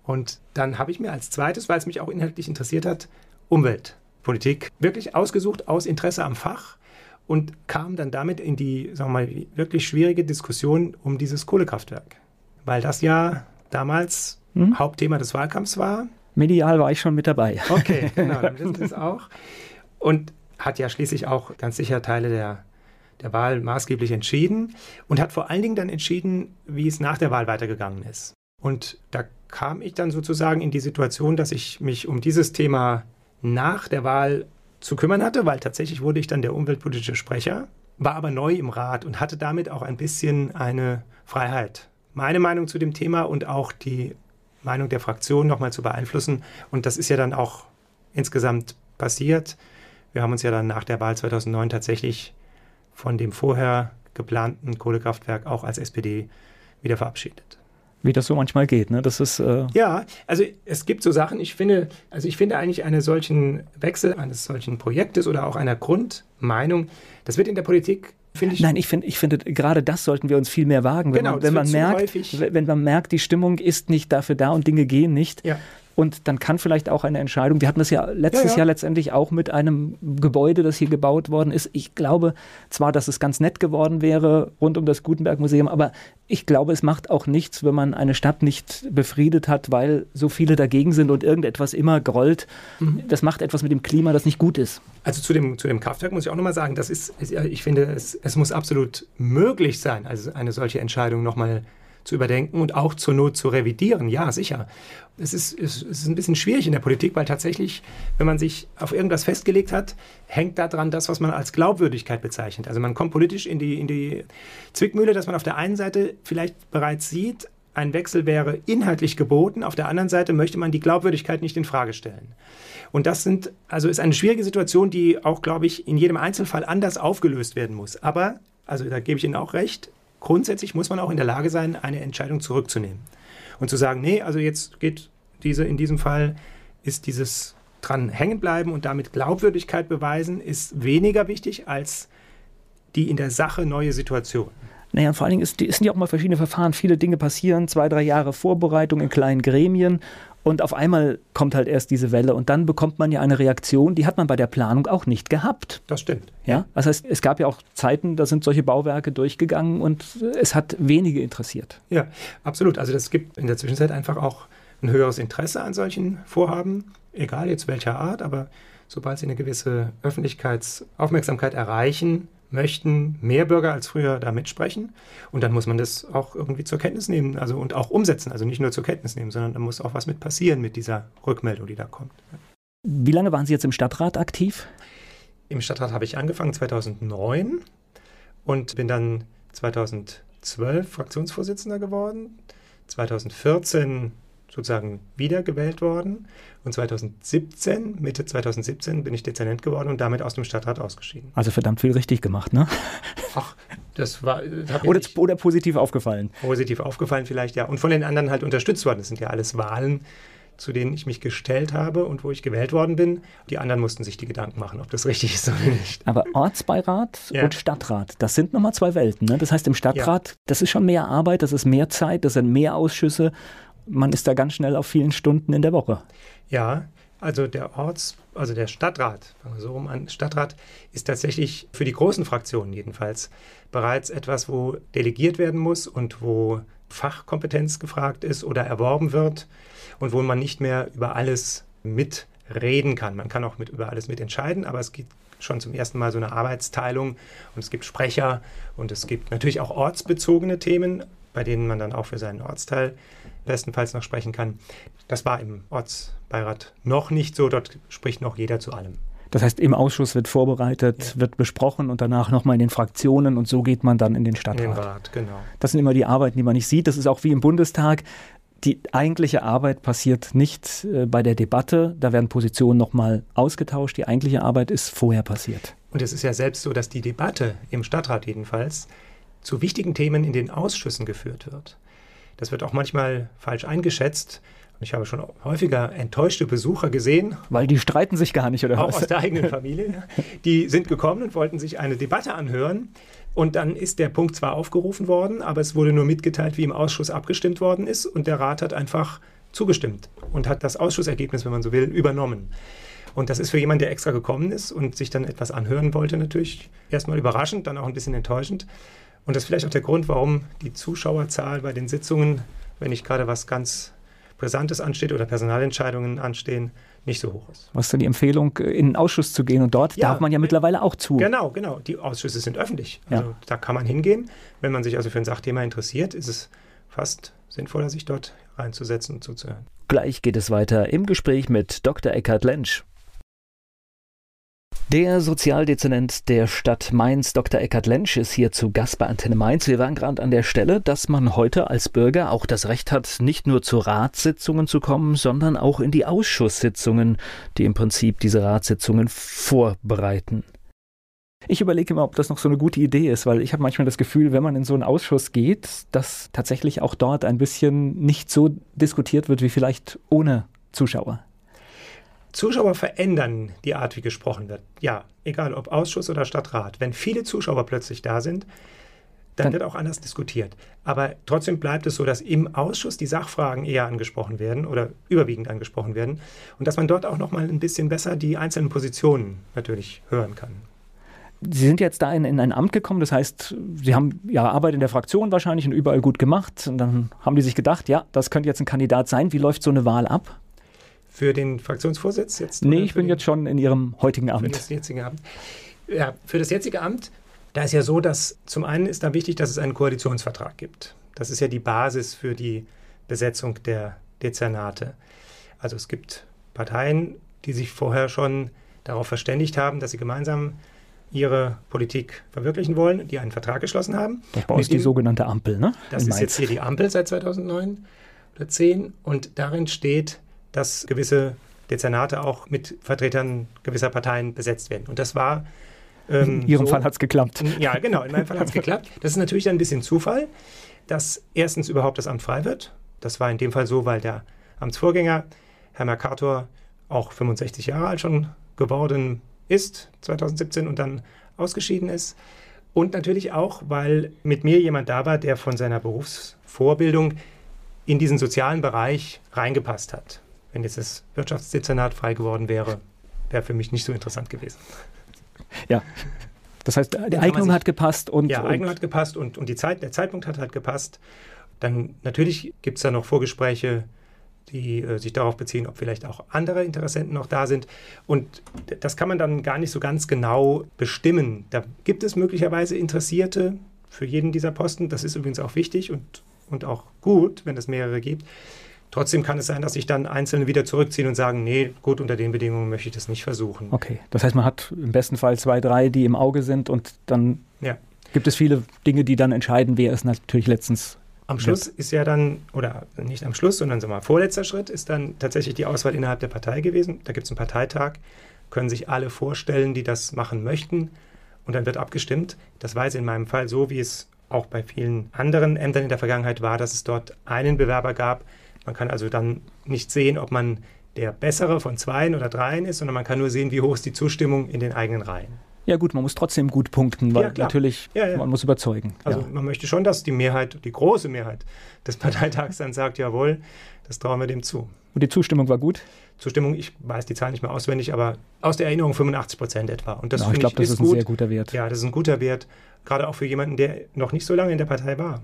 Und dann habe ich mir als zweites, weil es mich auch inhaltlich interessiert hat, Umweltpolitik wirklich ausgesucht aus Interesse am Fach und kam dann damit in die, sagen wir mal, wirklich schwierige Diskussion um dieses Kohlekraftwerk. Weil das ja damals hm? Hauptthema des Wahlkampfs war. Medial war ich schon mit dabei. Okay, genau, dann wissen Sie es auch. Und hat ja schließlich auch ganz sicher Teile der, der Wahl maßgeblich entschieden und hat vor allen Dingen dann entschieden, wie es nach der Wahl weitergegangen ist. Und da kam ich dann sozusagen in die Situation, dass ich mich um dieses Thema nach der Wahl zu kümmern hatte, weil tatsächlich wurde ich dann der umweltpolitische Sprecher, war aber neu im Rat und hatte damit auch ein bisschen eine Freiheit, meine Meinung zu dem Thema und auch die Meinung der Fraktion nochmal zu beeinflussen. Und das ist ja dann auch insgesamt passiert. Wir haben uns ja dann nach der Wahl 2009 tatsächlich von dem vorher geplanten Kohlekraftwerk auch als SPD wieder verabschiedet wie das so manchmal geht. Ne? Das ist, äh ja, also es gibt so Sachen, ich finde, also ich finde eigentlich einen solchen Wechsel eines solchen Projektes oder auch einer Grundmeinung, das wird in der Politik ich Nein, ich finde, ich finde, gerade das sollten wir uns viel mehr wagen. Wenn, genau, man, wenn man merkt, wenn man merkt, die Stimmung ist nicht dafür da und Dinge gehen nicht, ja. Und dann kann vielleicht auch eine Entscheidung, wir hatten das ja letztes ja, ja. Jahr letztendlich auch mit einem Gebäude, das hier gebaut worden ist. Ich glaube zwar, dass es ganz nett geworden wäre rund um das Gutenberg-Museum, aber ich glaube, es macht auch nichts, wenn man eine Stadt nicht befriedet hat, weil so viele dagegen sind und irgendetwas immer grollt. Mhm. Das macht etwas mit dem Klima, das nicht gut ist. Also zu dem, zu dem Kraftwerk muss ich auch nochmal sagen, das ist, ich finde, es, es muss absolut möglich sein, also eine solche Entscheidung nochmal zu überdenken und auch zur Not zu revidieren. Ja, sicher. Es ist, es ist ein bisschen schwierig in der Politik, weil tatsächlich, wenn man sich auf irgendwas festgelegt hat, hängt daran das, was man als Glaubwürdigkeit bezeichnet. Also man kommt politisch in die, in die Zwickmühle, dass man auf der einen Seite vielleicht bereits sieht, ein Wechsel wäre inhaltlich geboten, auf der anderen Seite möchte man die Glaubwürdigkeit nicht in Frage stellen. Und das sind, also ist eine schwierige Situation, die auch, glaube ich, in jedem Einzelfall anders aufgelöst werden muss. Aber, also da gebe ich Ihnen auch recht, grundsätzlich muss man auch in der Lage sein, eine Entscheidung zurückzunehmen. Und zu sagen, nee, also jetzt geht diese, in diesem Fall ist dieses dran hängen bleiben und damit Glaubwürdigkeit beweisen, ist weniger wichtig als die in der Sache neue Situation. Naja, vor allen Dingen ist, sind ja auch mal verschiedene Verfahren. Viele Dinge passieren, zwei, drei Jahre Vorbereitung in kleinen Gremien und auf einmal kommt halt erst diese Welle und dann bekommt man ja eine Reaktion, die hat man bei der Planung auch nicht gehabt. Das stimmt. Ja, das heißt, es gab ja auch Zeiten, da sind solche Bauwerke durchgegangen und es hat wenige interessiert. Ja, absolut. Also es gibt in der Zwischenzeit einfach auch ein höheres Interesse an solchen Vorhaben, egal jetzt welcher Art, aber sobald sie eine gewisse Öffentlichkeitsaufmerksamkeit erreichen, möchten mehr Bürger als früher da mitsprechen. Und dann muss man das auch irgendwie zur Kenntnis nehmen also, und auch umsetzen. Also nicht nur zur Kenntnis nehmen, sondern da muss auch was mit passieren mit dieser Rückmeldung, die da kommt. Wie lange waren Sie jetzt im Stadtrat aktiv? Im Stadtrat habe ich angefangen 2009 und bin dann 2012 Fraktionsvorsitzender geworden. 2014 sozusagen wiedergewählt worden. Und 2017, Mitte 2017, bin ich Dezernent geworden und damit aus dem Stadtrat ausgeschieden. Also verdammt viel richtig gemacht, ne? Ach, das war. Oder, oder positiv aufgefallen. Positiv aufgefallen vielleicht, ja. Und von den anderen halt unterstützt worden. Das sind ja alles Wahlen, zu denen ich mich gestellt habe und wo ich gewählt worden bin. Die anderen mussten sich die Gedanken machen, ob das richtig ist oder nicht. Aber Ortsbeirat ja. und Stadtrat, das sind nochmal zwei Welten. Ne? Das heißt, im Stadtrat, ja. das ist schon mehr Arbeit, das ist mehr Zeit, das sind mehr Ausschüsse man ist da ganz schnell auf vielen Stunden in der Woche. Ja, also der Orts, also der Stadtrat, fangen wir so rum an, Stadtrat ist tatsächlich für die großen Fraktionen jedenfalls bereits etwas, wo delegiert werden muss und wo Fachkompetenz gefragt ist oder erworben wird und wo man nicht mehr über alles mitreden kann. Man kann auch mit, über alles mitentscheiden, aber es gibt schon zum ersten Mal so eine Arbeitsteilung und es gibt Sprecher und es gibt natürlich auch ortsbezogene Themen, bei denen man dann auch für seinen Ortsteil bestenfalls noch sprechen kann. Das war im Ortsbeirat noch nicht so, dort spricht noch jeder zu allem. Das heißt, im Ausschuss wird vorbereitet, ja. wird besprochen und danach nochmal in den Fraktionen und so geht man dann in den Stadtrat. In den Rat, genau. Das sind immer die Arbeiten, die man nicht sieht. Das ist auch wie im Bundestag. Die eigentliche Arbeit passiert nicht äh, bei der Debatte. Da werden Positionen nochmal ausgetauscht. Die eigentliche Arbeit ist vorher passiert. Und es ist ja selbst so, dass die Debatte im Stadtrat jedenfalls zu wichtigen Themen in den Ausschüssen geführt wird. Das wird auch manchmal falsch eingeschätzt. Ich habe schon häufiger enttäuschte Besucher gesehen. Weil die streiten sich gar nicht, oder auch was? aus der eigenen Familie. Die sind gekommen und wollten sich eine Debatte anhören. Und dann ist der Punkt zwar aufgerufen worden, aber es wurde nur mitgeteilt, wie im Ausschuss abgestimmt worden ist. Und der Rat hat einfach zugestimmt und hat das Ausschussergebnis, wenn man so will, übernommen. Und das ist für jemanden, der extra gekommen ist und sich dann etwas anhören wollte, natürlich erstmal überraschend, dann auch ein bisschen enttäuschend. Und das ist vielleicht auch der Grund, warum die Zuschauerzahl bei den Sitzungen, wenn nicht gerade was ganz Brisantes ansteht oder Personalentscheidungen anstehen, nicht so hoch ist. Was ist denn die Empfehlung, in den Ausschuss zu gehen? Und dort ja, darf man ja mittlerweile auch zu. Genau, genau. Die Ausschüsse sind öffentlich. Also ja. da kann man hingehen. Wenn man sich also für ein Sachthema interessiert, ist es fast sinnvoller, sich dort reinzusetzen und zuzuhören. Gleich geht es weiter im Gespräch mit Dr. Eckhard Lentsch. Der Sozialdezernent der Stadt Mainz, Dr. Eckhard Lentsch, ist hier zu Gast bei Antenne Mainz. Wir waren gerade an der Stelle, dass man heute als Bürger auch das Recht hat, nicht nur zu Ratssitzungen zu kommen, sondern auch in die Ausschusssitzungen, die im Prinzip diese Ratssitzungen vorbereiten. Ich überlege immer, ob das noch so eine gute Idee ist, weil ich habe manchmal das Gefühl, wenn man in so einen Ausschuss geht, dass tatsächlich auch dort ein bisschen nicht so diskutiert wird wie vielleicht ohne Zuschauer. Zuschauer verändern die Art, wie gesprochen wird. Ja, egal ob Ausschuss oder Stadtrat. Wenn viele Zuschauer plötzlich da sind, dann, dann wird auch anders diskutiert. Aber trotzdem bleibt es so, dass im Ausschuss die Sachfragen eher angesprochen werden oder überwiegend angesprochen werden und dass man dort auch noch mal ein bisschen besser die einzelnen Positionen natürlich hören kann. Sie sind jetzt da in, in, ein Amt gekommen, das heißt, Sie haben Ihre Arbeit in der Fraktion wahrscheinlich und überall gut gemacht. Und dann haben die sich gedacht, ja, das könnte jetzt ein Kandidat sein. Wie läuft so eine Wahl ab? Für den Fraktionsvorsitz jetzt? Nee, ich bin den, jetzt schon in Ihrem heutigen Amt. Für das jetzige Amt. Ja, für das jetzige Amt, da ist ja so, dass zum einen ist da wichtig, dass es einen Koalitionsvertrag gibt. Das ist ja die Basis für die Besetzung der Dezernate. Also es gibt Parteien, die sich vorher schon darauf verständigt haben, dass sie gemeinsam ihre Politik verwirklichen wollen, die einen Vertrag geschlossen haben. Das war die sogenannte Ampel, ne? Das ist jetzt hier die Ampel seit 2009 oder 10 und darin steht, dass gewisse Dezernate auch mit Vertretern gewisser Parteien besetzt werden. Und das war. Ähm, in Ihrem so, Fall hat es geklappt. Ja, genau, in meinem Fall hat es geklappt. Das ist natürlich dann ein bisschen Zufall, dass erstens überhaupt das Amt frei wird. Das war in dem Fall so, weil der Amtsvorgänger, Herr Mercator, auch 65 Jahre alt schon geworden ist, 2017, und dann ausgeschieden ist. Und natürlich auch, weil mit mir jemand da war, der von seiner Berufsvorbildung in diesen sozialen Bereich reingepasst hat wenn jetzt das Wirtschaftsdezernat frei geworden wäre, wäre für mich nicht so interessant gewesen. Ja. Das heißt, die Eignung sich, hat gepasst und. Ja, Eignung hat gepasst und, und die Zeit, der Zeitpunkt hat halt gepasst. Dann natürlich gibt es da noch Vorgespräche, die äh, sich darauf beziehen, ob vielleicht auch andere Interessenten noch da sind. Und das kann man dann gar nicht so ganz genau bestimmen. Da gibt es möglicherweise Interessierte für jeden dieser Posten. Das ist übrigens auch wichtig und, und auch gut, wenn es mehrere gibt. Trotzdem kann es sein, dass sich dann Einzelne wieder zurückziehen und sagen, nee, gut, unter den Bedingungen möchte ich das nicht versuchen. Okay, das heißt, man hat im besten Fall zwei, drei, die im Auge sind und dann ja. gibt es viele Dinge, die dann entscheiden, wer es natürlich letztens am Schluss ist ja dann, oder nicht am Schluss, sondern so mal vorletzter Schritt, ist dann tatsächlich die Auswahl innerhalb der Partei gewesen. Da gibt es einen Parteitag, können sich alle vorstellen, die das machen möchten und dann wird abgestimmt. Das war jetzt in meinem Fall so, wie es auch bei vielen anderen Ämtern in der Vergangenheit war, dass es dort einen Bewerber gab, man kann also dann nicht sehen, ob man der bessere von zweien oder dreien ist, sondern man kann nur sehen, wie hoch ist die Zustimmung in den eigenen Reihen. Ja gut, man muss trotzdem gut punkten, weil ja, natürlich ja, ja. man muss überzeugen. Also man möchte schon, dass die Mehrheit, die große Mehrheit des Parteitags dann sagt, jawohl, das trauen wir dem zu. Und die Zustimmung war gut? Zustimmung, ich weiß die Zahl nicht mehr auswendig, aber aus der Erinnerung 85 Prozent etwa. Und das no, ich glaube, das ist, ist ein sehr guter Wert. Ja, das ist ein guter Wert, gerade auch für jemanden, der noch nicht so lange in der Partei war.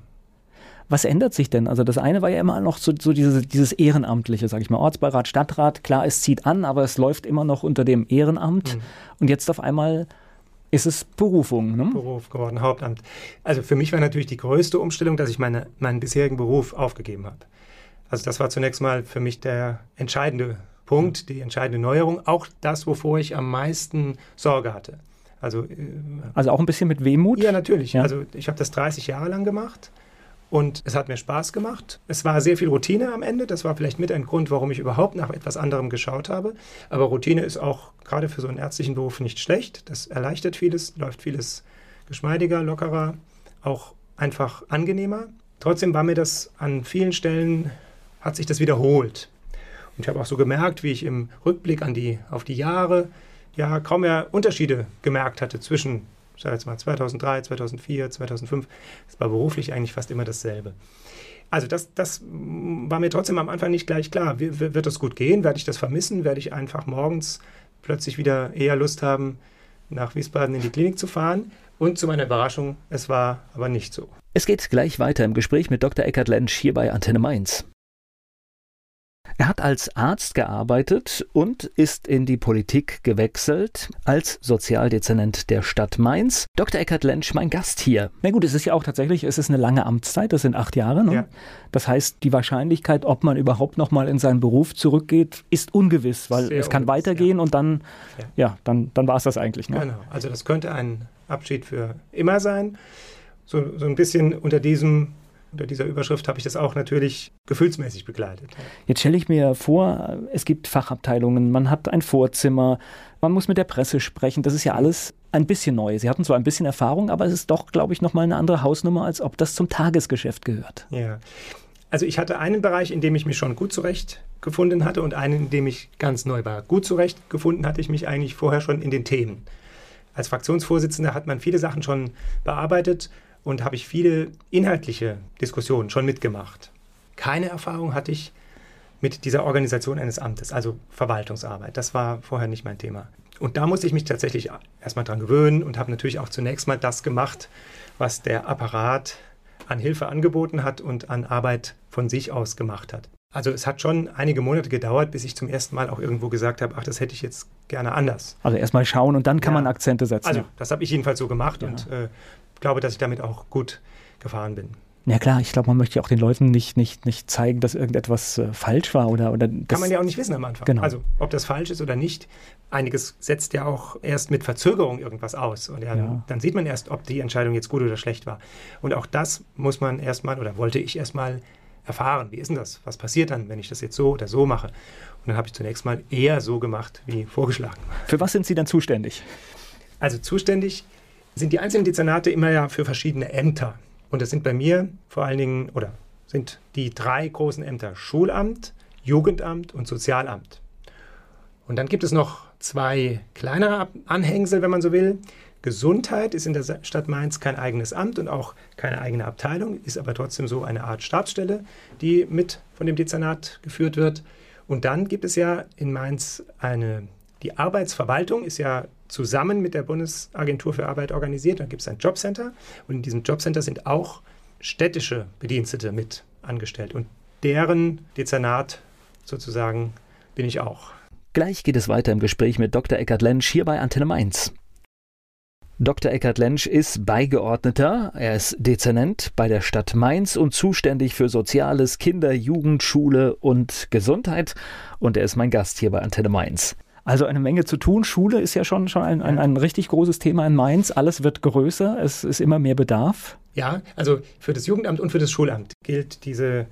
Was ändert sich denn? Also das eine war ja immer noch so, so diese, dieses Ehrenamtliche, sage ich mal. Ortsbeirat, Stadtrat, klar, es zieht an, aber es läuft immer noch unter dem Ehrenamt. Mhm. Und jetzt auf einmal ist es Berufung. Ne? Beruf geworden, Hauptamt. Also für mich war natürlich die größte Umstellung, dass ich meine, meinen bisherigen Beruf aufgegeben habe. Also das war zunächst mal für mich der entscheidende Punkt, die entscheidende Neuerung. Auch das, wovor ich am meisten Sorge hatte. Also, äh, also auch ein bisschen mit Wehmut? Ja, natürlich. Ja. Also ich habe das 30 Jahre lang gemacht und es hat mir Spaß gemacht. Es war sehr viel Routine am Ende. Das war vielleicht mit ein Grund, warum ich überhaupt nach etwas anderem geschaut habe. Aber Routine ist auch gerade für so einen ärztlichen Beruf nicht schlecht. Das erleichtert vieles, läuft vieles geschmeidiger, lockerer, auch einfach angenehmer. Trotzdem war mir das an vielen Stellen, hat sich das wiederholt. Und ich habe auch so gemerkt, wie ich im Rückblick an die, auf die Jahre ja kaum mehr Unterschiede gemerkt hatte zwischen ich sage jetzt mal 2003, 2004, 2005, es war beruflich eigentlich fast immer dasselbe. Also das, das war mir trotzdem am Anfang nicht gleich klar. Wird das gut gehen? Werde ich das vermissen? Werde ich einfach morgens plötzlich wieder eher Lust haben, nach Wiesbaden in die Klinik zu fahren? Und zu meiner Überraschung, es war aber nicht so. Es geht gleich weiter im Gespräch mit Dr. Eckhard Lensch hier bei Antenne Mainz. Er hat als Arzt gearbeitet und ist in die Politik gewechselt als Sozialdezernent der Stadt Mainz. Dr. Eckhard Lensch, mein Gast hier. Na gut, es ist ja auch tatsächlich, es ist eine lange Amtszeit, das sind acht Jahre. Ne? Ja. Das heißt, die Wahrscheinlichkeit, ob man überhaupt noch mal in seinen Beruf zurückgeht, ist ungewiss, weil Sehr es kann ungewiss, weitergehen ja. und dann, ja, ja dann, dann war es das eigentlich. Ne? Genau, also das könnte ein Abschied für immer sein. So, so ein bisschen unter diesem unter dieser Überschrift habe ich das auch natürlich gefühlsmäßig begleitet. Jetzt stelle ich mir vor, es gibt Fachabteilungen, man hat ein Vorzimmer, man muss mit der Presse sprechen. Das ist ja alles ein bisschen neu. Sie hatten zwar ein bisschen Erfahrung, aber es ist doch, glaube ich, nochmal eine andere Hausnummer, als ob das zum Tagesgeschäft gehört. Ja. Also ich hatte einen Bereich, in dem ich mich schon gut zurechtgefunden hatte und einen, in dem ich ganz neu war. Gut zurechtgefunden hatte ich mich eigentlich vorher schon in den Themen. Als Fraktionsvorsitzender hat man viele Sachen schon bearbeitet und habe ich viele inhaltliche Diskussionen schon mitgemacht. Keine Erfahrung hatte ich mit dieser Organisation eines Amtes, also Verwaltungsarbeit. Das war vorher nicht mein Thema. Und da musste ich mich tatsächlich erstmal dran gewöhnen und habe natürlich auch zunächst mal das gemacht, was der Apparat an Hilfe angeboten hat und an Arbeit von sich aus gemacht hat. Also es hat schon einige Monate gedauert, bis ich zum ersten Mal auch irgendwo gesagt habe, ach, das hätte ich jetzt gerne anders. Also erstmal schauen und dann kann ja. man Akzente setzen. Also das habe ich jedenfalls so gemacht ja. und äh, glaube, dass ich damit auch gut gefahren bin. Ja klar, ich glaube, man möchte ja auch den Leuten nicht, nicht, nicht zeigen, dass irgendetwas äh, falsch war oder, oder Kann man ja auch nicht wissen am Anfang. Genau. Also ob das falsch ist oder nicht. Einiges setzt ja auch erst mit Verzögerung irgendwas aus. Und ja, ja. dann sieht man erst, ob die Entscheidung jetzt gut oder schlecht war. Und auch das muss man erstmal oder wollte ich erstmal erfahren. Wie ist denn das? Was passiert dann, wenn ich das jetzt so oder so mache? Und dann habe ich zunächst mal eher so gemacht wie vorgeschlagen. Für was sind Sie dann zuständig? Also zuständig sind die einzelnen Dezernate immer ja für verschiedene Ämter. Und das sind bei mir vor allen Dingen, oder sind die drei großen Ämter Schulamt, Jugendamt und Sozialamt. Und dann gibt es noch zwei kleinere Anhängsel, wenn man so will. Gesundheit ist in der Stadt Mainz kein eigenes Amt und auch keine eigene Abteilung, ist aber trotzdem so eine Art Stabsstelle, die mit von dem Dezernat geführt wird. Und dann gibt es ja in Mainz eine, die Arbeitsverwaltung ist ja zusammen mit der Bundesagentur für Arbeit organisiert. Dann gibt es ein Jobcenter und in diesem Jobcenter sind auch städtische Bedienstete mit angestellt und deren Dezernat sozusagen bin ich auch. Gleich geht es weiter im Gespräch mit Dr. Eckhard Lensch hier bei Antenne Mainz. Dr. Eckhard Lensch ist Beigeordneter, er ist Dezernent bei der Stadt Mainz und zuständig für Soziales, Kinder, Jugend, Schule und Gesundheit und er ist mein Gast hier bei Antenne Mainz. Also eine Menge zu tun. Schule ist ja schon, schon ein, ein, ein richtig großes Thema in Mainz. Alles wird größer, es ist immer mehr Bedarf. Ja, also für das Jugendamt und für das Schulamt gilt diese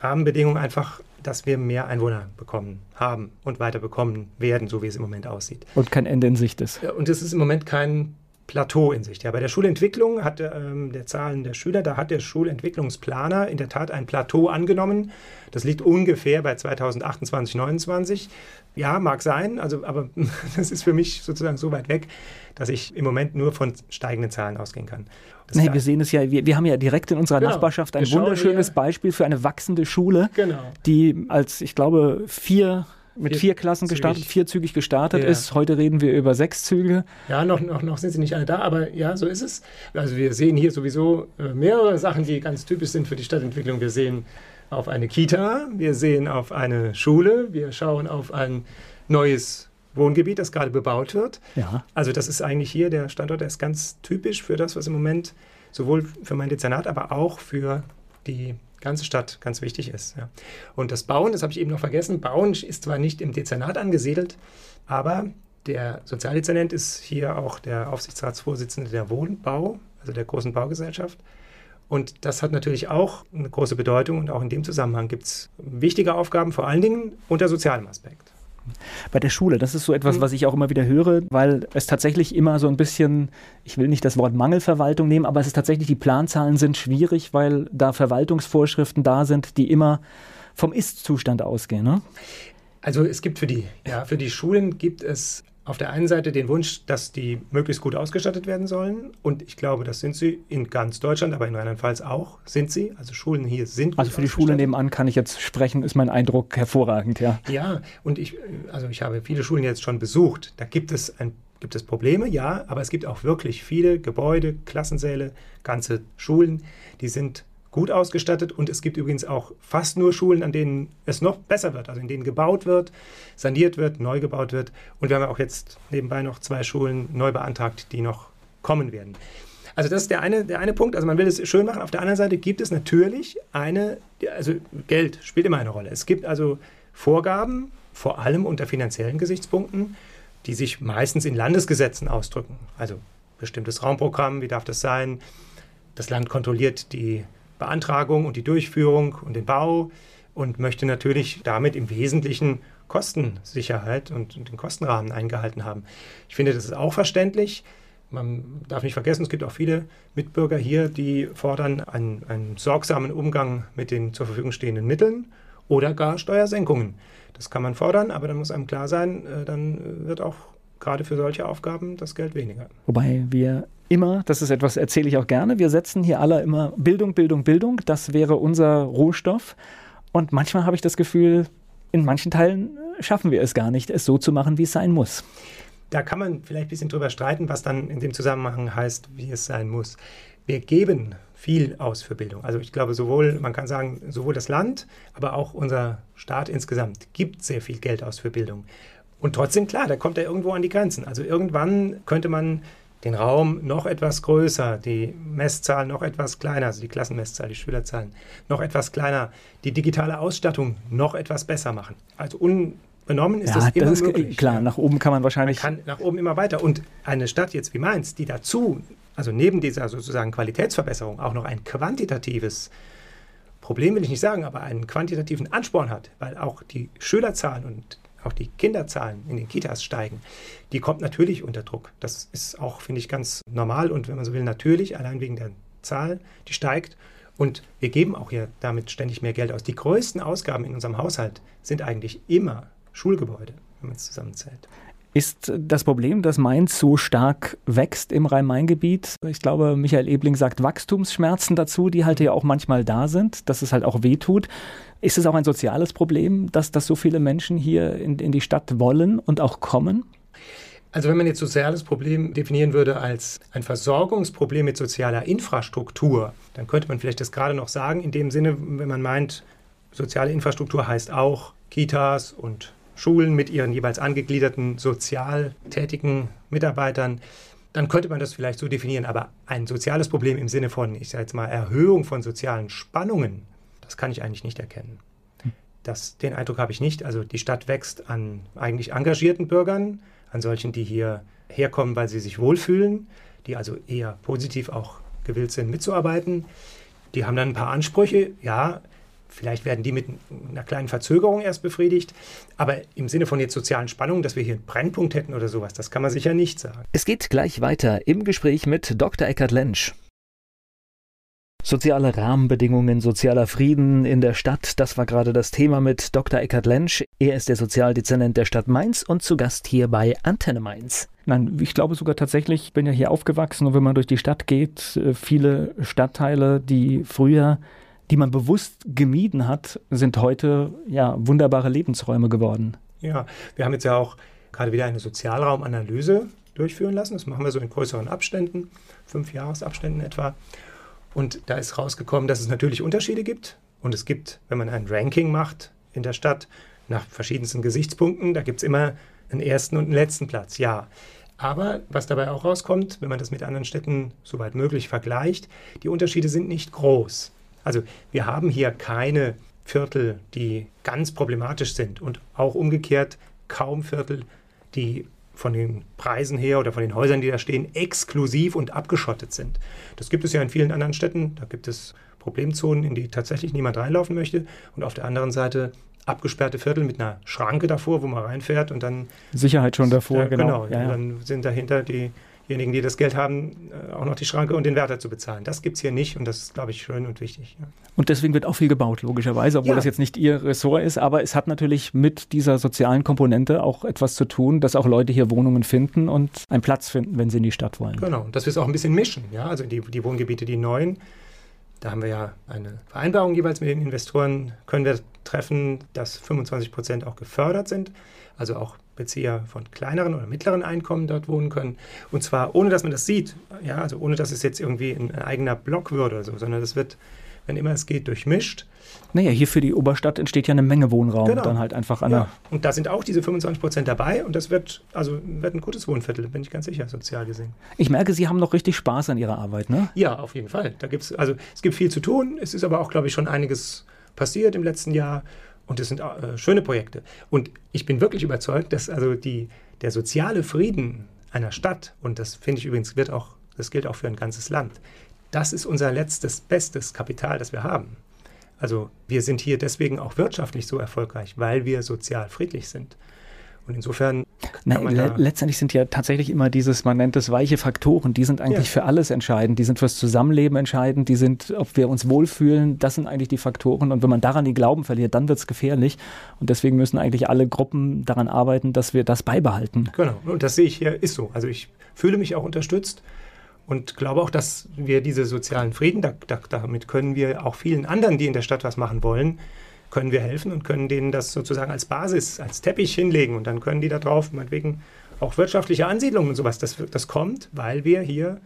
Rahmenbedingung einfach, dass wir mehr Einwohner bekommen haben und weiter bekommen werden, so wie es im Moment aussieht. Und kein Ende in Sicht ist. Und es ist im Moment kein Plateau in Sicht. Ja, bei der Schulentwicklung hat ähm, der Zahlen der Schüler, da hat der Schulentwicklungsplaner in der Tat ein Plateau angenommen. Das liegt ungefähr bei 2028, 29. Ja, mag sein, also, aber das ist für mich sozusagen so weit weg, dass ich im Moment nur von steigenden Zahlen ausgehen kann. Nee, wir sehen es ja, wir, wir haben ja direkt in unserer genau. Nachbarschaft ein wunderschönes Beispiel für eine wachsende Schule, genau. die als, ich glaube, vier mit vier, vier Klassen gestartet, zügig. vierzügig gestartet ja. ist. Heute reden wir über sechs Züge. Ja, noch, noch, noch sind sie nicht alle da, aber ja, so ist es. Also wir sehen hier sowieso äh, mehrere Sachen, die ganz typisch sind für die Stadtentwicklung. Wir sehen auf eine Kita, wir sehen auf eine Schule, wir schauen auf ein neues Wohngebiet, das gerade bebaut wird. Ja. Also das ist eigentlich hier der Standort, der ist ganz typisch für das, was im Moment sowohl für mein Dezernat, aber auch für die ganze Stadt ganz wichtig ist. Ja. Und das Bauen, das habe ich eben noch vergessen, Bauen ist zwar nicht im Dezernat angesiedelt, aber der Sozialdezernent ist hier auch der Aufsichtsratsvorsitzende der Wohnbau, also der großen Baugesellschaft. Und das hat natürlich auch eine große Bedeutung und auch in dem Zusammenhang gibt es wichtige Aufgaben, vor allen Dingen unter sozialem Aspekt. Bei der Schule, das ist so etwas, mhm. was ich auch immer wieder höre, weil es tatsächlich immer so ein bisschen, ich will nicht das Wort Mangelverwaltung nehmen, aber es ist tatsächlich, die Planzahlen sind schwierig, weil da Verwaltungsvorschriften da sind, die immer vom Ist-Zustand ausgehen. Ne? Also es gibt für die, ja, für die Schulen gibt es auf der einen Seite den Wunsch, dass die möglichst gut ausgestattet werden sollen. Und ich glaube, das sind sie in ganz Deutschland, aber in Rheinland-Pfalz auch, sind sie. Also Schulen hier sind gut Also für die Schule nebenan kann ich jetzt sprechen, ist mein Eindruck hervorragend, ja. Ja, und ich, also ich habe viele Schulen jetzt schon besucht. Da gibt es ein gibt es Probleme, ja, aber es gibt auch wirklich viele Gebäude, Klassensäle, ganze Schulen, die sind gut ausgestattet und es gibt übrigens auch fast nur Schulen, an denen es noch besser wird, also in denen gebaut wird, saniert wird, neu gebaut wird. Und wir haben auch jetzt nebenbei noch zwei Schulen neu beantragt, die noch kommen werden. Also das ist der eine, der eine Punkt. Also man will es schön machen. Auf der anderen Seite gibt es natürlich eine, also Geld spielt immer eine Rolle. Es gibt also Vorgaben, vor allem unter finanziellen Gesichtspunkten, die sich meistens in Landesgesetzen ausdrücken. Also bestimmtes Raumprogramm, wie darf das sein? Das Land kontrolliert die Beantragung und die Durchführung und den Bau und möchte natürlich damit im Wesentlichen Kostensicherheit und, den Kostenrahmen eingehalten haben. Ich finde, das ist auch verständlich. Man darf nicht vergessen, es gibt auch viele Mitbürger hier, die fordern einen, einen sorgsamen Umgang mit den zur Verfügung stehenden Mitteln oder gar Steuersenkungen. Das kann man fordern, aber dann muss einem klar sein, äh, dann wird auch gerade für solche Aufgaben das Geld weniger. Wobei wir immer, das ist etwas, erzähle ich auch gerne, wir setzen hier alle immer Bildung, Bildung, Bildung, das wäre unser Rohstoff. Und manchmal habe ich das Gefühl, in manchen Teilen äh, schaffen wir es gar nicht, es so zu machen, wie es sein muss. Da kann man vielleicht ein bisschen drüber streiten, was dann in dem Zusammenhang heißt, wie es sein muss. Wir geben viel aus für Bildung. Also ich glaube, sowohl, man kann sagen, sowohl das Land, aber auch unser Staat insgesamt gibt sehr viel Geld aus für Bildung. Und trotzdem, klar, da kommt er irgendwo an die Grenzen. Also irgendwann könnte man den Raum noch etwas größer, die Messzahl noch etwas kleiner, also die Klassenmesszahl, die Schülerzahlen noch etwas kleiner, die digitale Ausstattung noch etwas besser machen. Also unbenommen ist ja, das immer das ist möglich. Klar, nach oben kann man wahrscheinlich. Man kann nach oben immer weiter. Und eine Stadt jetzt wie Mainz, die dazu, also neben dieser sozusagen Qualitätsverbesserung, auch noch ein quantitatives Problem will ich nicht sagen, aber einen quantitativen Ansporn hat, weil auch die Schülerzahlen und auch die Kinderzahlen in den Kitas steigen, die kommt natürlich unter Druck. Das ist auch, finde ich, ganz normal und wenn man so will, natürlich, allein wegen der Zahl, die steigt. Und wir geben auch hier damit ständig mehr Geld aus. Die größten Ausgaben in unserem Haushalt sind eigentlich immer Schulgebäude, wenn man es zusammenzählt. Ist das Problem, dass Mainz so stark wächst im Rhein-Main-Gebiet? Ich glaube, Michael Ebling sagt Wachstumsschmerzen dazu, die halt ja auch manchmal da sind, dass es halt auch wehtut. Ist es auch ein soziales Problem, dass, dass so viele Menschen hier in, in die Stadt wollen und auch kommen? Also wenn man jetzt soziales Problem definieren würde als ein Versorgungsproblem mit sozialer Infrastruktur, dann könnte man vielleicht das gerade noch sagen, in dem Sinne, wenn man meint, soziale Infrastruktur heißt auch Kitas und Schulen mit ihren jeweils angegliederten sozial tätigen Mitarbeitern, dann könnte man das vielleicht so definieren. Aber ein soziales Problem im Sinne von, ich sage jetzt mal, Erhöhung von sozialen Spannungen das kann ich eigentlich nicht erkennen. Das, den Eindruck habe ich nicht. Also die Stadt wächst an eigentlich engagierten Bürgern, an solchen, die hier herkommen, weil sie sich wohlfühlen, die also eher positiv auch gewillt sind, mitzuarbeiten. Die haben dann ein paar Ansprüche, ja, vielleicht werden die mit einer kleinen Verzögerung erst befriedigt, aber im Sinne von jetzt sozialen Spannungen, dass wir hier einen Brennpunkt hätten oder sowas, das kann man sicher nicht sagen. Es geht gleich weiter im Gespräch mit Dr. Eckhard Lensch. Soziale Rahmenbedingungen, sozialer Frieden in der Stadt, das war gerade das Thema mit Dr. Eckhard Lensch. Er ist der Sozialdezernent der Stadt Mainz und zu Gast hier bei Antenne Mainz. Nein, ich glaube sogar tatsächlich, ich bin ja hier aufgewachsen und wenn man durch die Stadt geht, äh, viele Stadtteile, die früher, die man bewusst gemieden hat, sind heute ja wunderbare Lebensräume geworden. Ja, wir haben jetzt ja auch gerade wieder eine Sozialraumanalyse durchführen lassen. Das machen wir so in größeren Abständen, fünf Jahresabständen etwa. Und da ist rausgekommen, dass es natürlich Unterschiede gibt. Und es gibt, wenn man ein Ranking macht in der Stadt, nach verschiedensten Gesichtspunkten, da gibt es immer einen ersten und einen letzten Platz, ja. Aber was dabei auch rauskommt, wenn man das mit anderen Städten soweit möglich vergleicht, die Unterschiede sind nicht groß. Also wir haben hier keine Viertel, die ganz problematisch sind und auch umgekehrt kaum Viertel, die von den Preisen her oder von den Häusern, die da stehen, exklusiv und abgeschottet sind. Das gibt es ja in vielen anderen Städten. Da gibt es Problemzonen, in die tatsächlich niemand reinlaufen möchte. Und auf der anderen Seite abgesperrte Viertel mit einer Schranke davor, wo man reinfährt und dann. Sicherheit schon davor, da, genau. Genau, ja, ja. dann sind dahinter diejenigen, die das Geld haben, äh, auch noch die Schranke und den Wärter zu bezahlen. Das gibt es hier nicht und das ist, glaube ich, schön und wichtig. Ja. Und deswegen wird auch viel gebaut, logischerweise, obwohl ja. das jetzt nicht Ihr Ressort ist, aber es hat natürlich mit dieser sozialen Komponente auch etwas zu tun, dass auch Leute hier Wohnungen finden und einen Platz finden, wenn sie in die Stadt wollen. Genau, und dass wir es auch ein bisschen mischen. Ja? Also die, die Wohngebiete, die neuen, da haben wir ja eine Vereinbarung jeweils mit den Investoren, können wir treffen, dass 25 Prozent auch gefördert sind, also auch Bezieher von kleineren oder mittleren Einkommen dort wohnen können. Und zwar ohne, dass man das sieht, ja, also ohne, dass es jetzt irgendwie ein, eigener Block wird oder so, sondern das wird wenn immer es geht, durchmischt. Naja, hier für die Oberstadt entsteht ja eine Menge Wohnraum. Genau. Dann halt einfach an ja. Und da sind auch diese 25 Prozent dabei und das wird, also wird ein gutes Wohnviertel, bin ich ganz sicher, sozial gesehen. Ich merke, Sie haben noch richtig Spaß an Ihrer Arbeit, ne? Ja, auf jeden Fall. Da gibt's, also es gibt viel zu tun. Es ist aber auch, glaube ich, schon einiges passiert im letzten Jahr und es sind äh, schöne Projekte. Und ich bin wirklich überzeugt, dass also die, der soziale Frieden einer Stadt, und das finde ich übrigens, wird auch, das gilt auch für ein ganzes Land, das ist unser letztes, bestes Kapital, das wir haben. Also wir sind hier deswegen auch wirtschaftlich so erfolgreich, weil wir sozial friedlich sind. Und insofern. Na, le letztendlich sind ja tatsächlich immer dieses, man nennt es weiche Faktoren, die sind eigentlich ja. für alles entscheidend. Die sind fürs Zusammenleben entscheidend, die sind, ob wir uns wohlfühlen, das sind eigentlich die Faktoren. Und wenn man daran die Glauben verliert, dann wird es gefährlich. Und deswegen müssen eigentlich alle Gruppen daran arbeiten, dass wir das beibehalten. Genau, und das sehe ich hier, ist so. Also ich fühle mich auch unterstützt und glaube auch, dass wir diese sozialen Frieden, da, da, damit können wir auch vielen anderen, die in der Stadt was machen wollen, können wir helfen und können denen das sozusagen als Basis, als Teppich hinlegen und dann können die da drauf, meinetwegen auch wirtschaftliche Ansiedlungen und sowas, das, das kommt, weil wir hier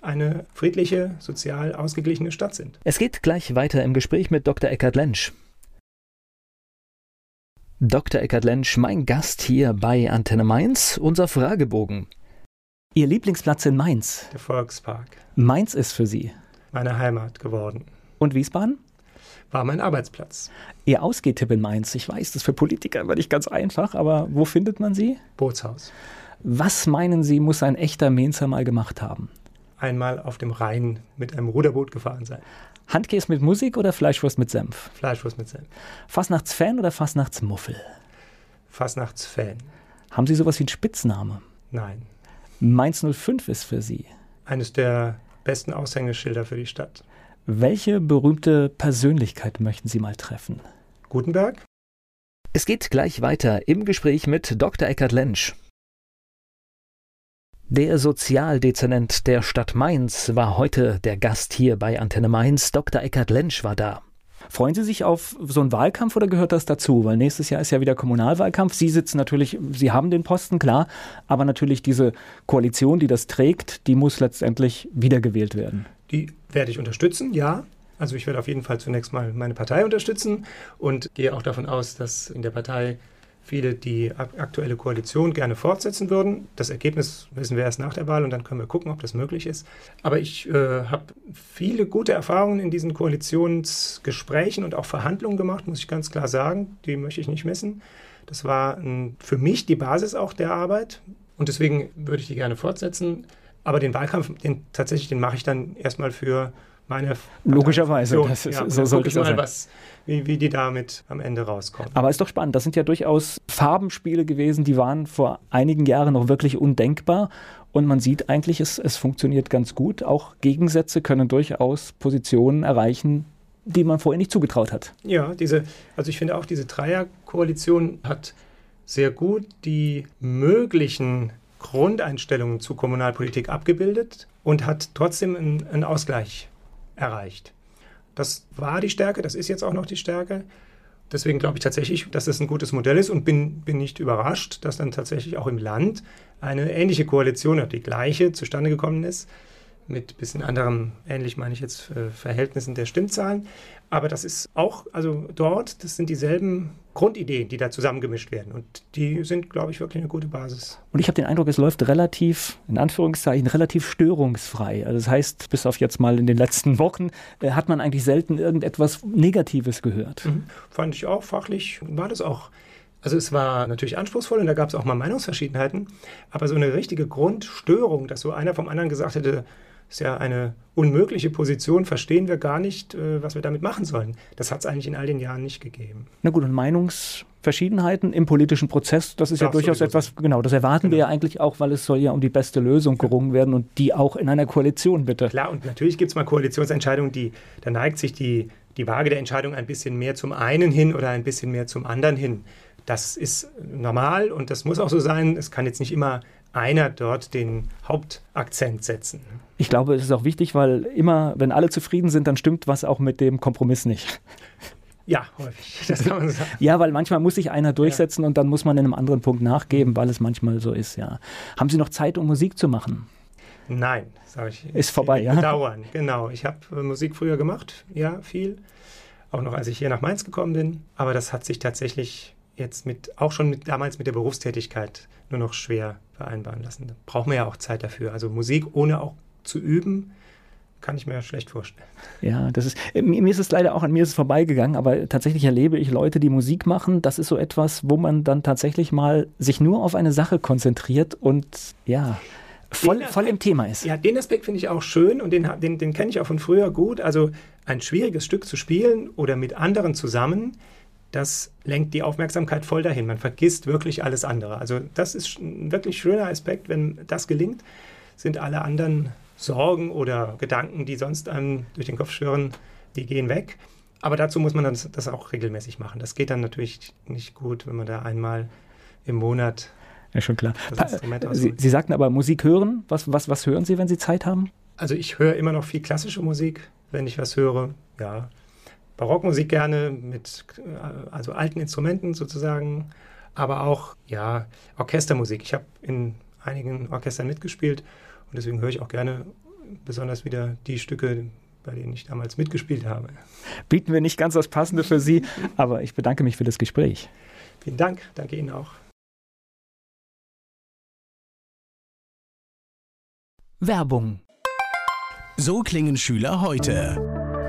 eine friedliche, sozial ausgeglichene Stadt sind. Es geht gleich weiter im Gespräch mit Dr. Eckhard Lensch. Dr. Eckhard Lensch, mein Gast hier bei Antenne Mainz, unser Fragebogen. Ihr Lieblingsplatz in Mainz? Der Volkspark. Mainz ist für Sie? Meine Heimat geworden. Und Wiesbaden? War mein Arbeitsplatz. Ihr Ausgehtipp in Mainz, ich weiß, das ist für Politiker immer nicht ganz einfach, aber wo findet man Sie? Bootshaus. Was meinen Sie, muss ein echter Mainzer mal gemacht haben? Einmal auf dem Rhein mit einem Ruderboot gefahren sein. Handkäse mit Musik oder Fleischwurst mit Senf? Fleischwurst mit Senf. Fastnachtsfan oder Fastnachtsmuffel? Fastnachtsfan. Haben Sie sowas wie einen Spitzname? Nein. Mainz 05 ist für Sie? Eines der besten Aushängeschilder für die Stadt. Welche berühmte Persönlichkeit möchten Sie mal treffen? Gutenberg? Es geht gleich weiter im Gespräch mit Dr. Eckhard Lensch. Der Sozialdezernent der Stadt Mainz war heute der Gast hier bei Antenne Mainz. Dr. Eckhard Lensch war da. Freuen Sie sich auf so einen Wahlkampf oder gehört das dazu? Weil nächstes Jahr ist ja wieder Kommunalwahlkampf. Sie sitzen natürlich, Sie haben den Posten, klar, aber natürlich diese Koalition, die das trägt, die muss letztendlich wiedergewählt werden. Die werde ich unterstützen, ja. Also ich werde auf jeden Fall zunächst mal meine Partei unterstützen und gehe auch davon aus, dass in der Partei viele die aktuelle Koalition gerne fortsetzen würden. Das Ergebnis wissen wir erst nach der Wahl und dann können wir gucken, ob das möglich ist. Aber ich äh, habe viele gute Erfahrungen in diesen Koalitionsgesprächen und auch Verhandlungen gemacht, muss ich ganz klar sagen. Die möchte ich nicht missen. Das war ein, für mich die Basis auch der Arbeit und deswegen würde ich die gerne fortsetzen. Aber den Wahlkampf, den, tatsächlich, den mache ich dann erstmal für meine Logischerweise, das ist, ja, so sollte es sein. Was, wie, wie die damit am Ende rauskommen. Aber ist doch spannend. Das sind ja durchaus Farbenspiele gewesen, die waren vor einigen Jahren noch wirklich undenkbar. Und man sieht eigentlich, es, es funktioniert ganz gut. Auch Gegensätze können durchaus Positionen erreichen, die man vorher nicht zugetraut hat. Ja, diese, also ich finde auch, diese Dreierkoalition hat sehr gut die möglichen Grundeinstellungen zu Kommunalpolitik abgebildet und hat trotzdem einen, einen Ausgleich erreicht. Das war die Stärke, das ist jetzt auch noch die Stärke. deswegen glaube ich tatsächlich, dass das ein gutes Modell ist und bin, bin nicht überrascht, dass dann tatsächlich auch im Land eine ähnliche Koalition, die gleiche, zustande gekommen ist mit ein bisschen anderem, ähnlich meine ich jetzt, äh, Verhältnissen der Stimmzahlen. Aber das ist auch, also dort, das sind dieselben Grundideen, die da zusammengemischt werden. Und die sind, glaube ich, wirklich eine gute Basis. Und ich habe den Eindruck, es läuft relativ, in Anführungszeichen, relativ störungsfrei. Also das heißt, bis auf jetzt mal in den letzten Wochen äh, hat man eigentlich selten irgendetwas Negatives gehört. Mhm. Fand ich auch, fachlich war das auch. Also es war natürlich anspruchsvoll und da gab es auch mal Meinungsverschiedenheiten, aber so eine richtige Grundstörung, dass so einer vom anderen gesagt hätte, ist ja eine unmögliche Position, verstehen wir gar nicht, äh, was wir damit machen sollen. Das hat es eigentlich in all den Jahren nicht gegeben. Na gut, und Meinungsverschiedenheiten im politischen Prozess, das ist Darf ja durchaus etwas, genau, das erwarten genau. wir ja eigentlich auch, weil es soll ja um die beste Lösung gerungen werden und die auch in einer Koalition bitte. Klar, und natürlich gibt es mal Koalitionsentscheidungen, die, da neigt sich die, die Waage der Entscheidung ein bisschen mehr zum einen hin oder ein bisschen mehr zum anderen hin. Das ist normal und das muss auch so sein. Es kann jetzt nicht immer einer dort den Hauptakzent setzen. Ich glaube, es ist auch wichtig, weil immer, wenn alle zufrieden sind, dann stimmt was auch mit dem Kompromiss nicht. Ja, häufig. Das kann man sagen. Ja, weil manchmal muss sich einer durchsetzen ja. und dann muss man in einem anderen Punkt nachgeben, weil es manchmal so ist, ja. Haben Sie noch Zeit, um Musik zu machen? Nein, sage ich. Ist vorbei, ja. Dauern, genau. Ich habe äh, Musik früher gemacht, ja, viel. Auch noch als ich hier nach Mainz gekommen bin. Aber das hat sich tatsächlich jetzt mit, auch schon mit, damals mit der Berufstätigkeit nur noch schwer vereinbaren lassen. Da braucht man ja auch Zeit dafür. Also Musik ohne auch zu üben, kann ich mir ja schlecht vorstellen. Ja, das ist, äh, mir ist es leider auch an mir ist es vorbeigegangen, aber tatsächlich erlebe ich Leute, die Musik machen. Das ist so etwas, wo man dann tatsächlich mal sich nur auf eine Sache konzentriert und ja, voll, Aspekt, voll im Thema ist. Ja, den Aspekt finde ich auch schön und den, den, den kenne ich auch von früher gut. Also ein schwieriges Stück zu spielen oder mit anderen zusammen, das lenkt die Aufmerksamkeit voll dahin. Man vergisst wirklich alles andere. Also das ist ein wirklich schöner Aspekt. Wenn das gelingt, sind alle anderen Sorgen oder Gedanken, die sonst einem durch den Kopf schwirren, die gehen weg. Aber dazu muss man das, das auch regelmäßig machen. Das geht dann natürlich nicht gut, wenn man da einmal im Monat ja, schon klar. Sie, Sie, sagten aber Musik hören. Was, was, was hören Sie, wenn Sie Zeit haben? Also ich höre immer noch viel klassische Musik, wenn ich was höre. Ja, Barockmusik gerne mit äh, also alten Instrumenten sozusagen, aber auch ja Orchestermusik. Ich habe in einigen Orchestern mitgespielt und deswegen höre ich auch gerne besonders wieder die Stücke, bei denen ich damals mitgespielt habe. Bieten wir nicht ganz das Passende für Sie, aber ich bedanke mich für das Gespräch. Vielen Dank, danke Ihnen auch. Werbung. So klingen Schüler heute.